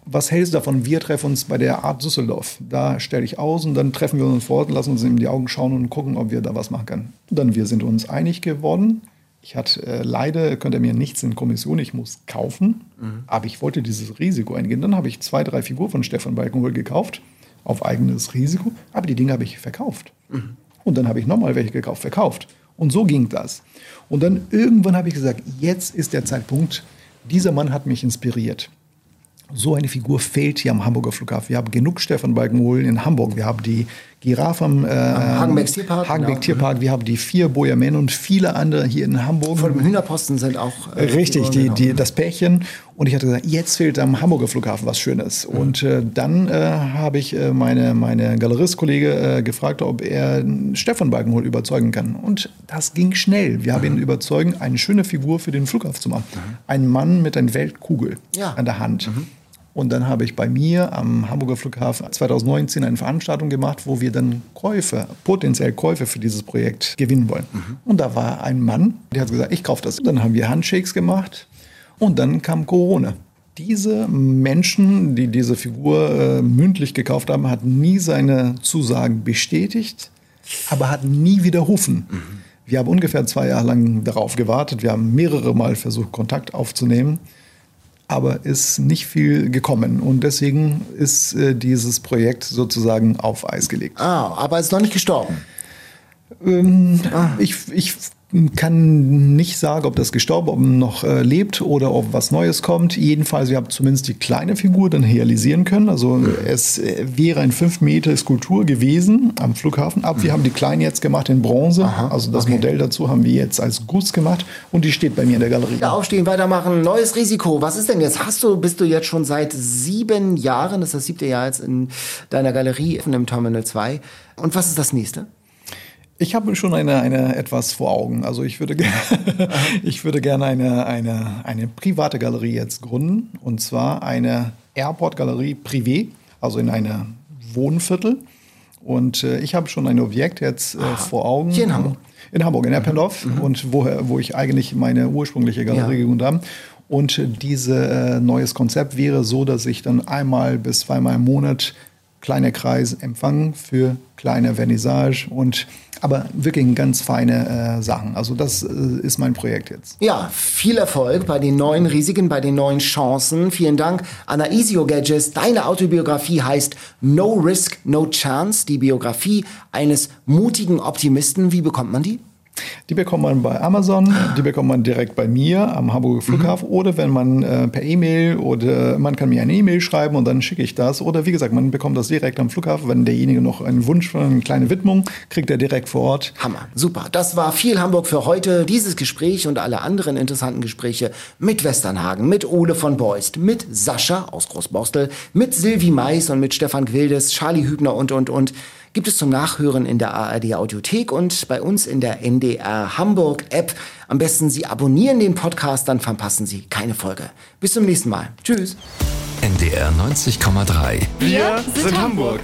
was hältst du davon? Wir treffen uns bei der Art Düsseldorf. Da stelle ich aus und dann treffen wir uns vor Ort, lassen uns in die Augen schauen und gucken, ob wir da was machen können. Und dann wir sind uns einig geworden. Ich hatte äh, leider könnte mir nichts in Kommission, ich muss kaufen, aber ich wollte dieses Risiko eingehen. Dann habe ich zwei, drei Figuren von Stefan Balkenhol gekauft auf eigenes Risiko, aber die Dinge habe ich verkauft. Und dann habe ich nochmal welche gekauft, verkauft. Und so ging das. Und dann irgendwann habe ich gesagt, jetzt ist der Zeitpunkt. Dieser Mann hat mich inspiriert. So eine Figur fehlt hier am Hamburger Flughafen. Wir haben genug Stefan Balkenhol in Hamburg. Wir haben die Giraffe am äh, Hagenbecks Tierpark, Hagenbeck genau. Tierpark. Wir haben die vier Bojermen und viele andere hier in Hamburg. Von dem Hühnerposten sind auch. äh, Richtig, die, genau. die, das Pärchen. Und ich hatte gesagt, jetzt fehlt am Hamburger Flughafen was Schönes. Und äh, dann äh, habe ich äh, meine, meine Galeristkollege äh, gefragt, ob er Stefan Balkenhol überzeugen kann. Und das ging schnell. Wir haben ihn überzeugen, eine schöne Figur für den Flughafen zu machen. Ein Mann mit einer Weltkugel Ja. an der Hand. Und dann habe ich bei mir am Hamburger Flughafen 2019 eine Veranstaltung gemacht, wo wir dann Käufer, potenziell Käufer für dieses Projekt gewinnen wollen. Und da war ein Mann, der hat gesagt, ich kaufe das. Dann haben wir Handshakes gemacht und dann kam Corona. Diese Menschen, die diese Figur äh, mündlich gekauft haben, hatten nie seine Zusagen bestätigt, aber hatten nie widerrufen. Wir haben ungefähr zwei Jahre lang darauf gewartet. Wir haben mehrere Mal versucht, Kontakt aufzunehmen aber ist nicht viel gekommen. Und deswegen ist äh, dieses Projekt sozusagen auf Eis gelegt. Ah, aber ist noch nicht gestorben. Ähm, ich, ich kann nicht sagen, ob das gestorben, ob noch äh, lebt oder ob was Neues kommt. Jedenfalls, wir haben zumindest die kleine Figur dann realisieren können. Also es äh, wäre ein 5 Meter Skulptur gewesen am Flughafen. Aber wir haben die kleine jetzt gemacht in Bronze. also das okay. Modell dazu haben wir jetzt als Guss gemacht und die steht bei mir in der Galerie. Wieder aufstehen, weitermachen, neues Risiko. Was ist denn jetzt? Hast du, bist du jetzt schon seit sieben Jahren, das ist das siebte Jahr jetzt in deiner Galerie im Terminal 2. Und was ist das nächste? Ich habe schon eine, eine etwas vor Augen. Also ich würde, ich würde gerne eine, eine, eine private Galerie jetzt gründen. Und zwar eine Airport-Galerie privé, also in einer Wohnviertel. Und äh, ich habe schon ein Objekt jetzt äh, vor Augen. Hier in Hamburg? In Hamburg, in Eppendorf. Und wo, wo ich eigentlich meine ursprüngliche Galerie Ja. gegründet habe. Und dieses äh, neues Konzept wäre so, dass ich dann einmal bis zweimal im Monat kleine Kreis empfangen für kleine Vernissage und aber wirklich ganz feine äh, Sachen. Also das äh, ist mein Projekt jetzt. Ja, viel Erfolg bei den neuen Risiken, bei den neuen Chancen. Vielen Dank an Aisio Gadgets. Deine Autobiografie heißt No Risk, No Chance. Die Biografie eines mutigen Optimisten. Wie bekommt man die? Die bekommt man bei Amazon, die bekommt man direkt bei mir am Hamburger Flughafen oder wenn man äh, per E-Mail oder man kann mir eine E-Mail schreiben und dann schicke ich das. Oder wie gesagt, man bekommt das direkt am Flughafen. Wenn derjenige noch einen Wunsch für eine kleine Widmung, kriegt er direkt vor Ort. Hammer, super. Das war viel Hamburg für heute. Dieses Gespräch und alle anderen interessanten Gespräche mit Westernhagen, mit Ole von Beust, mit Sascha aus Großborstel, mit Silvi Mais und mit Stefan Gwildes, Charlie Hübner und, und, und. Gibt es zum Nachhören in der ARD Audiothek und bei uns in der NDR Hamburg App. Am besten Sie abonnieren den Podcast, dann verpassen Sie keine Folge. Bis zum nächsten Mal. Tschüss. NDR 90,3. Wir sind Hamburg.